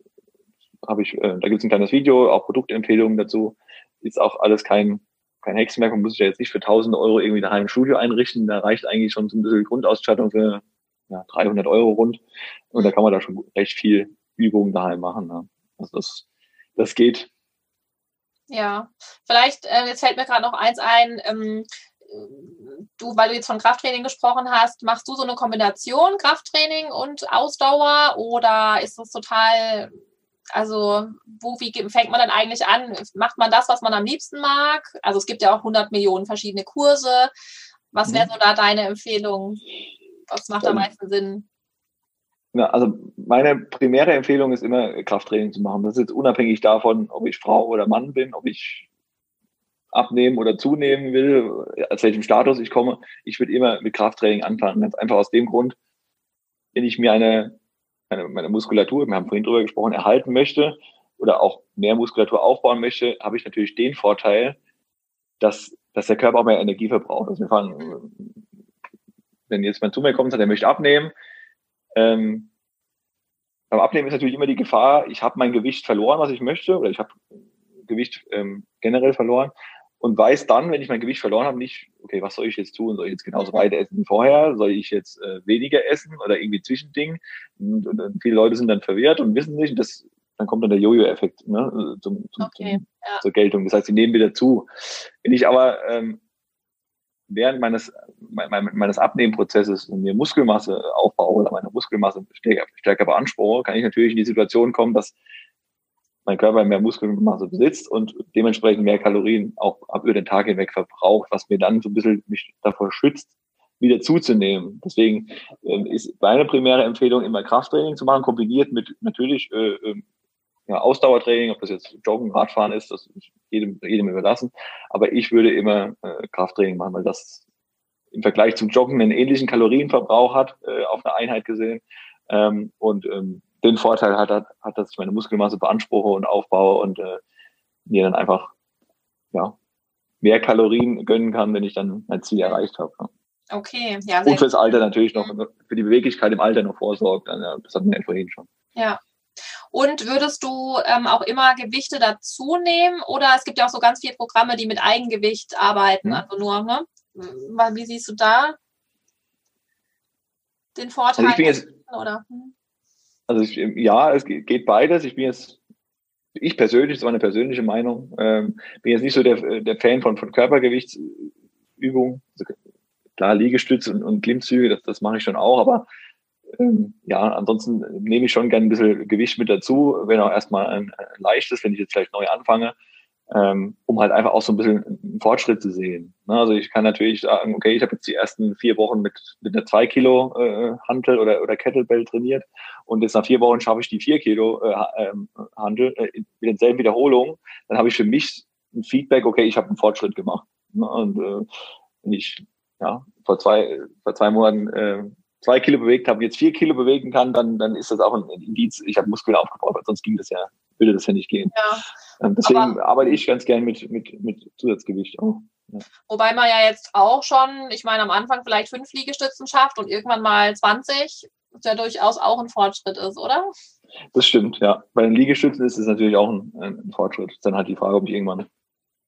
[SPEAKER 3] habe ich, äh, da gibt es ein kleines Video, auch Produktempfehlungen dazu. Ist auch alles kein, kein Hexenwerk, man muss sich ja jetzt nicht für 1000 Euro irgendwie daheim ein Studio einrichten. Da reicht eigentlich schon so ein bisschen Grundausstattung für ja, 300 Euro rund. Und da kann man da schon recht viel Übungen daheim machen. Ne? Also das, das geht.
[SPEAKER 1] Ja, vielleicht, äh, jetzt fällt mir gerade noch eins ein, ähm, du, weil du jetzt von Krafttraining gesprochen hast, machst du so eine Kombination Krafttraining und Ausdauer oder ist das total, also wo, wie fängt man denn eigentlich an? Macht man das, was man am liebsten mag? Also es gibt ja auch 100 Millionen verschiedene Kurse. Was wäre mhm. so da deine Empfehlung? Was macht am meisten Sinn?
[SPEAKER 3] Ja, also meine primäre Empfehlung ist immer, Krafttraining zu machen. Das ist jetzt unabhängig davon, ob ich Frau oder Mann bin, ob ich abnehmen oder zunehmen will, aus welchem Status ich komme. Ich würde immer mit Krafttraining anfangen. Ganz einfach aus dem Grund, wenn ich mir eine, eine meine Muskulatur, wir haben vorhin drüber gesprochen, erhalten möchte oder auch mehr Muskulatur aufbauen möchte, habe ich natürlich den Vorteil, dass, dass der Körper auch mehr Energie verbraucht. Also wir fangen, wenn jetzt jemand zu mir kommt und sagt, er möchte abnehmen, ähm, beim Abnehmen ist natürlich immer die Gefahr, ich habe mein Gewicht verloren, was ich möchte, oder ich habe Gewicht ähm, generell verloren und weiß dann, wenn ich mein Gewicht verloren habe, nicht, okay, was soll ich jetzt tun? Soll ich jetzt genauso weiter essen wie vorher? Soll ich jetzt äh, weniger essen oder irgendwie Zwischending? Und, und, und, viele Leute sind dann verwirrt und wissen nicht, dass dann kommt dann der Jojo-Effekt ne, zum, zum, okay, zum, ja. zur Geltung. Das heißt, sie nehmen wieder zu. Wenn ich aber ähm, während meines, meines Abnehmprozesses mir Muskelmasse aufbaue oder meine Muskelmasse stärker, stärker beanspruche, kann ich natürlich in die Situation kommen, dass mein Körper mehr Muskelmasse besitzt und dementsprechend mehr Kalorien auch über den Tag hinweg verbraucht, was mir dann so ein bisschen mich davor schützt, wieder zuzunehmen. Deswegen äh, ist meine primäre Empfehlung immer Krafttraining zu machen, kombiniert mit natürlich äh, ähm, ja, Ausdauertraining, ob das jetzt Joggen, Radfahren ist, das ist jedem, jedem überlassen. Aber ich würde immer äh, Krafttraining machen, weil das im Vergleich zum Joggen einen ähnlichen Kalorienverbrauch hat, äh, auf eine Einheit gesehen. Ähm, und ähm, den Vorteil hat, hat, hat, dass ich meine Muskelmasse beanspruche und aufbaue und äh, mir dann einfach ja, mehr Kalorien gönnen kann, wenn ich dann mein Ziel erreicht habe. Ja.
[SPEAKER 1] Okay, ja.
[SPEAKER 3] Und fürs Alter natürlich noch, für die Beweglichkeit im Alter noch vorsorgt. Dann, ja, das hatten wir vorhin schon.
[SPEAKER 1] Ja, und würdest du ähm, auch immer Gewichte dazu nehmen? Oder es gibt ja auch so ganz viele Programme, die mit Eigengewicht arbeiten. Mhm. Also nur, ne? Wie siehst du da den Vorteil?
[SPEAKER 3] Also ich bin jetzt, oder? Hm? Also ich, ja, es geht beides. Ich bin jetzt, ich persönlich, das war eine persönliche Meinung, ähm, bin jetzt nicht so der, der Fan von, von Körpergewichtsübungen. Also klar, Liegestütze und, und Klimmzüge, das, das mache ich schon auch, aber ähm, ja, ansonsten nehme ich schon gerne ein bisschen Gewicht mit dazu, wenn auch erstmal ein, leichtes, wenn ich jetzt vielleicht neu anfange, ähm, um halt einfach auch so ein bisschen einen Fortschritt zu sehen. Ne? Also ich kann natürlich sagen, okay, ich habe jetzt die ersten vier Wochen mit, mit einer zwei Kilo äh, Hantel oder, oder Kettlebell trainiert und jetzt nach vier Wochen schaffe ich die vier Kilo äh, ähm, Hantel äh, mit denselben Wiederholungen, dann habe ich für mich ein Feedback, okay, ich habe einen Fortschritt gemacht. Ne? Und äh, wenn ich ja, vor zwei, vor zwei Monaten äh, zwei Kilo bewegt habe, jetzt vier Kilo bewegen kann, dann, dann ist das auch ein Indiz, ich habe Muskeln aufgebaut, weil sonst ging das ja, würde das ja nicht gehen. Ja. Ähm, deswegen arbeite ich ganz gern mit, mit, mit Zusatzgewicht auch.
[SPEAKER 1] Ja. Wobei man ja jetzt auch schon, ich meine, am Anfang vielleicht fünf Liegestützen schafft und irgendwann mal 20, was ja durchaus auch ein Fortschritt ist, oder?
[SPEAKER 3] Das stimmt, ja. Bei den Liegestützen ist es natürlich auch ein, ein Fortschritt. Dann halt die Frage, ob ich irgendwann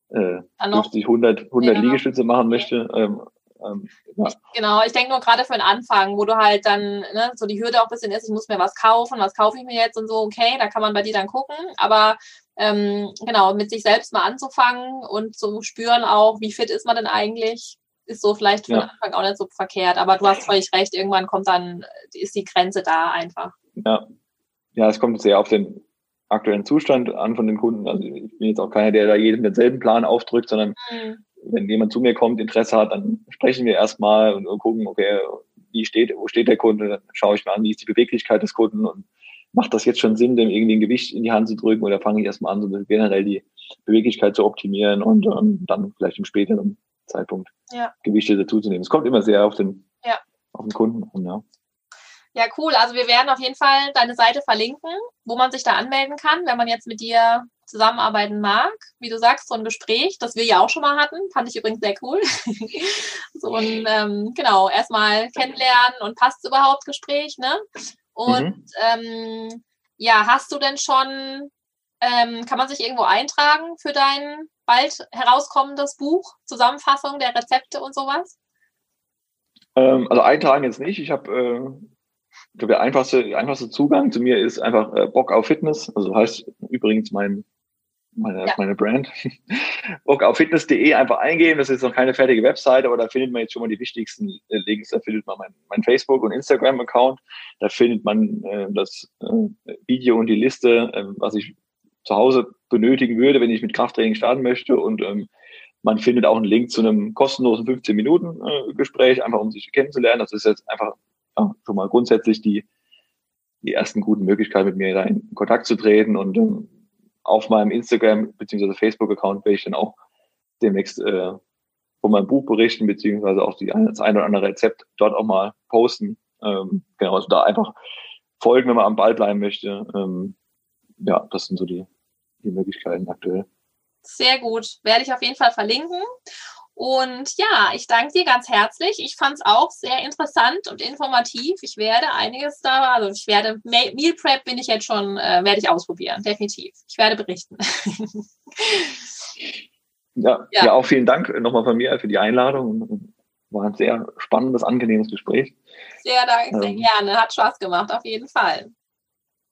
[SPEAKER 3] äh, 50, 100, 100 ja. Liegestütze machen möchte. Ähm,
[SPEAKER 1] ähm, ja. genau, ich denke nur gerade für den Anfang, wo du halt dann ne, so die Hürde auch ein bisschen ist, ich muss mir was kaufen, was kaufe ich mir jetzt und so, okay, da kann man bei dir dann gucken. Aber ähm, genau, mit sich selbst mal anzufangen und zu spüren auch, wie fit ist man denn eigentlich, ist so vielleicht für ja. den Anfang auch nicht so verkehrt. Aber du hast völlig recht, irgendwann kommt dann, ist die Grenze da einfach.
[SPEAKER 3] Ja, ja es kommt sehr auf den aktuellen Zustand an von den Kunden. Also ich bin jetzt auch keiner, der da jedem denselben Plan aufdrückt, sondern mhm. Wenn jemand zu mir kommt, Interesse hat, dann sprechen wir erstmal und, und gucken, okay, wie steht, wo steht der Kunde, dann schaue ich mir an, wie ist die Beweglichkeit des Kunden und macht das jetzt schon Sinn, dem irgendwie ein Gewicht in die Hand zu drücken oder fange ich erstmal an, so generell die Beweglichkeit zu optimieren und ähm, dann vielleicht im späteren Zeitpunkt ja. Gewichte dazuzunehmen. Es kommt immer sehr auf den, ja. auf den Kunden an, ja.
[SPEAKER 1] Ja, cool. Also wir werden auf jeden Fall deine Seite verlinken, wo man sich da anmelden kann, wenn man jetzt mit dir zusammenarbeiten mag. Wie du sagst, so ein Gespräch, das wir ja auch schon mal hatten, fand ich übrigens sehr cool. so ein, ähm, genau, erstmal kennenlernen und passt überhaupt Gespräch, ne? Und mhm. ähm, ja, hast du denn schon, ähm, kann man sich irgendwo eintragen für dein bald herauskommendes Buch, Zusammenfassung der Rezepte und sowas?
[SPEAKER 3] Ähm, also eintragen jetzt nicht. Ich habe äh, ich glaube, der einfachste, einfachste Zugang zu mir ist einfach äh, Bock auf Fitness. Also heißt übrigens mein, meine, ja. meine Brand. Bock auf Fitness.de einfach eingeben. Das ist noch keine fertige Webseite, aber da findet man jetzt schon mal die wichtigsten äh, Links. Da findet man mein, mein Facebook- und Instagram-Account. Da findet man äh, das äh, Video und die Liste, äh, was ich zu Hause benötigen würde, wenn ich mit Krafttraining starten möchte. Und ähm, man findet auch einen Link zu einem kostenlosen 15-Minuten-Gespräch, äh, einfach um sich kennenzulernen. Das ist jetzt einfach ja, schon mal grundsätzlich die, die ersten guten Möglichkeiten, mit mir da in Kontakt zu treten. Und ähm, auf meinem Instagram- bzw. Facebook-Account werde ich dann auch demnächst äh, von meinem Buch berichten, beziehungsweise auch die, das ein oder andere Rezept dort auch mal posten. Ähm, genau, also da einfach folgen, wenn man am Ball bleiben möchte. Ähm, ja, das sind so die, die Möglichkeiten aktuell.
[SPEAKER 1] Sehr gut. Werde ich auf jeden Fall verlinken. Und ja, ich danke dir ganz herzlich. Ich fand es auch sehr interessant und informativ. Ich werde einiges da, also ich werde Meal Prep bin ich jetzt schon, äh, werde ich ausprobieren, definitiv. Ich werde berichten.
[SPEAKER 3] ja, ja, ja. auch vielen Dank nochmal von mir für die Einladung. War ein sehr spannendes, angenehmes Gespräch.
[SPEAKER 1] Sehr danke, sehr ähm, gerne. Hat Spaß gemacht, auf jeden Fall.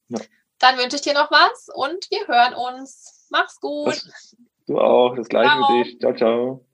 [SPEAKER 1] Ja. Dann wünsche ich dir noch was und wir hören uns. Mach's gut.
[SPEAKER 3] Das, du auch. Das gleiche ciao. für dich. Ciao, ciao.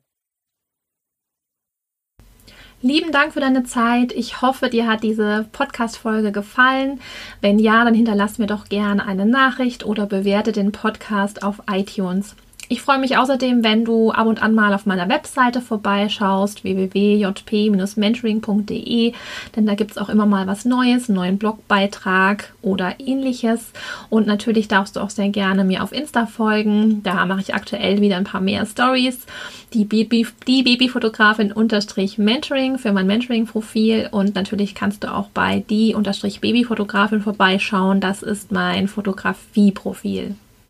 [SPEAKER 4] Lieben Dank für deine Zeit. Ich hoffe, dir hat diese Podcast-Folge gefallen. Wenn ja, dann hinterlass mir doch gerne eine Nachricht oder bewerte den Podcast auf iTunes. Ich freue mich außerdem, wenn du ab und an mal auf meiner Webseite vorbeischaust, www.jp-mentoring.de, denn da gibt es auch immer mal was Neues, einen neuen Blogbeitrag oder ähnliches. Und natürlich darfst du auch sehr gerne mir auf Insta folgen. Da mache ich aktuell wieder ein paar mehr Stories. Die, Baby, die Babyfotografin unterstrich Mentoring für mein Mentoring-Profil. Und natürlich kannst du auch bei die unterstrich Babyfotografin vorbeischauen. Das ist mein Fotografie-Profil.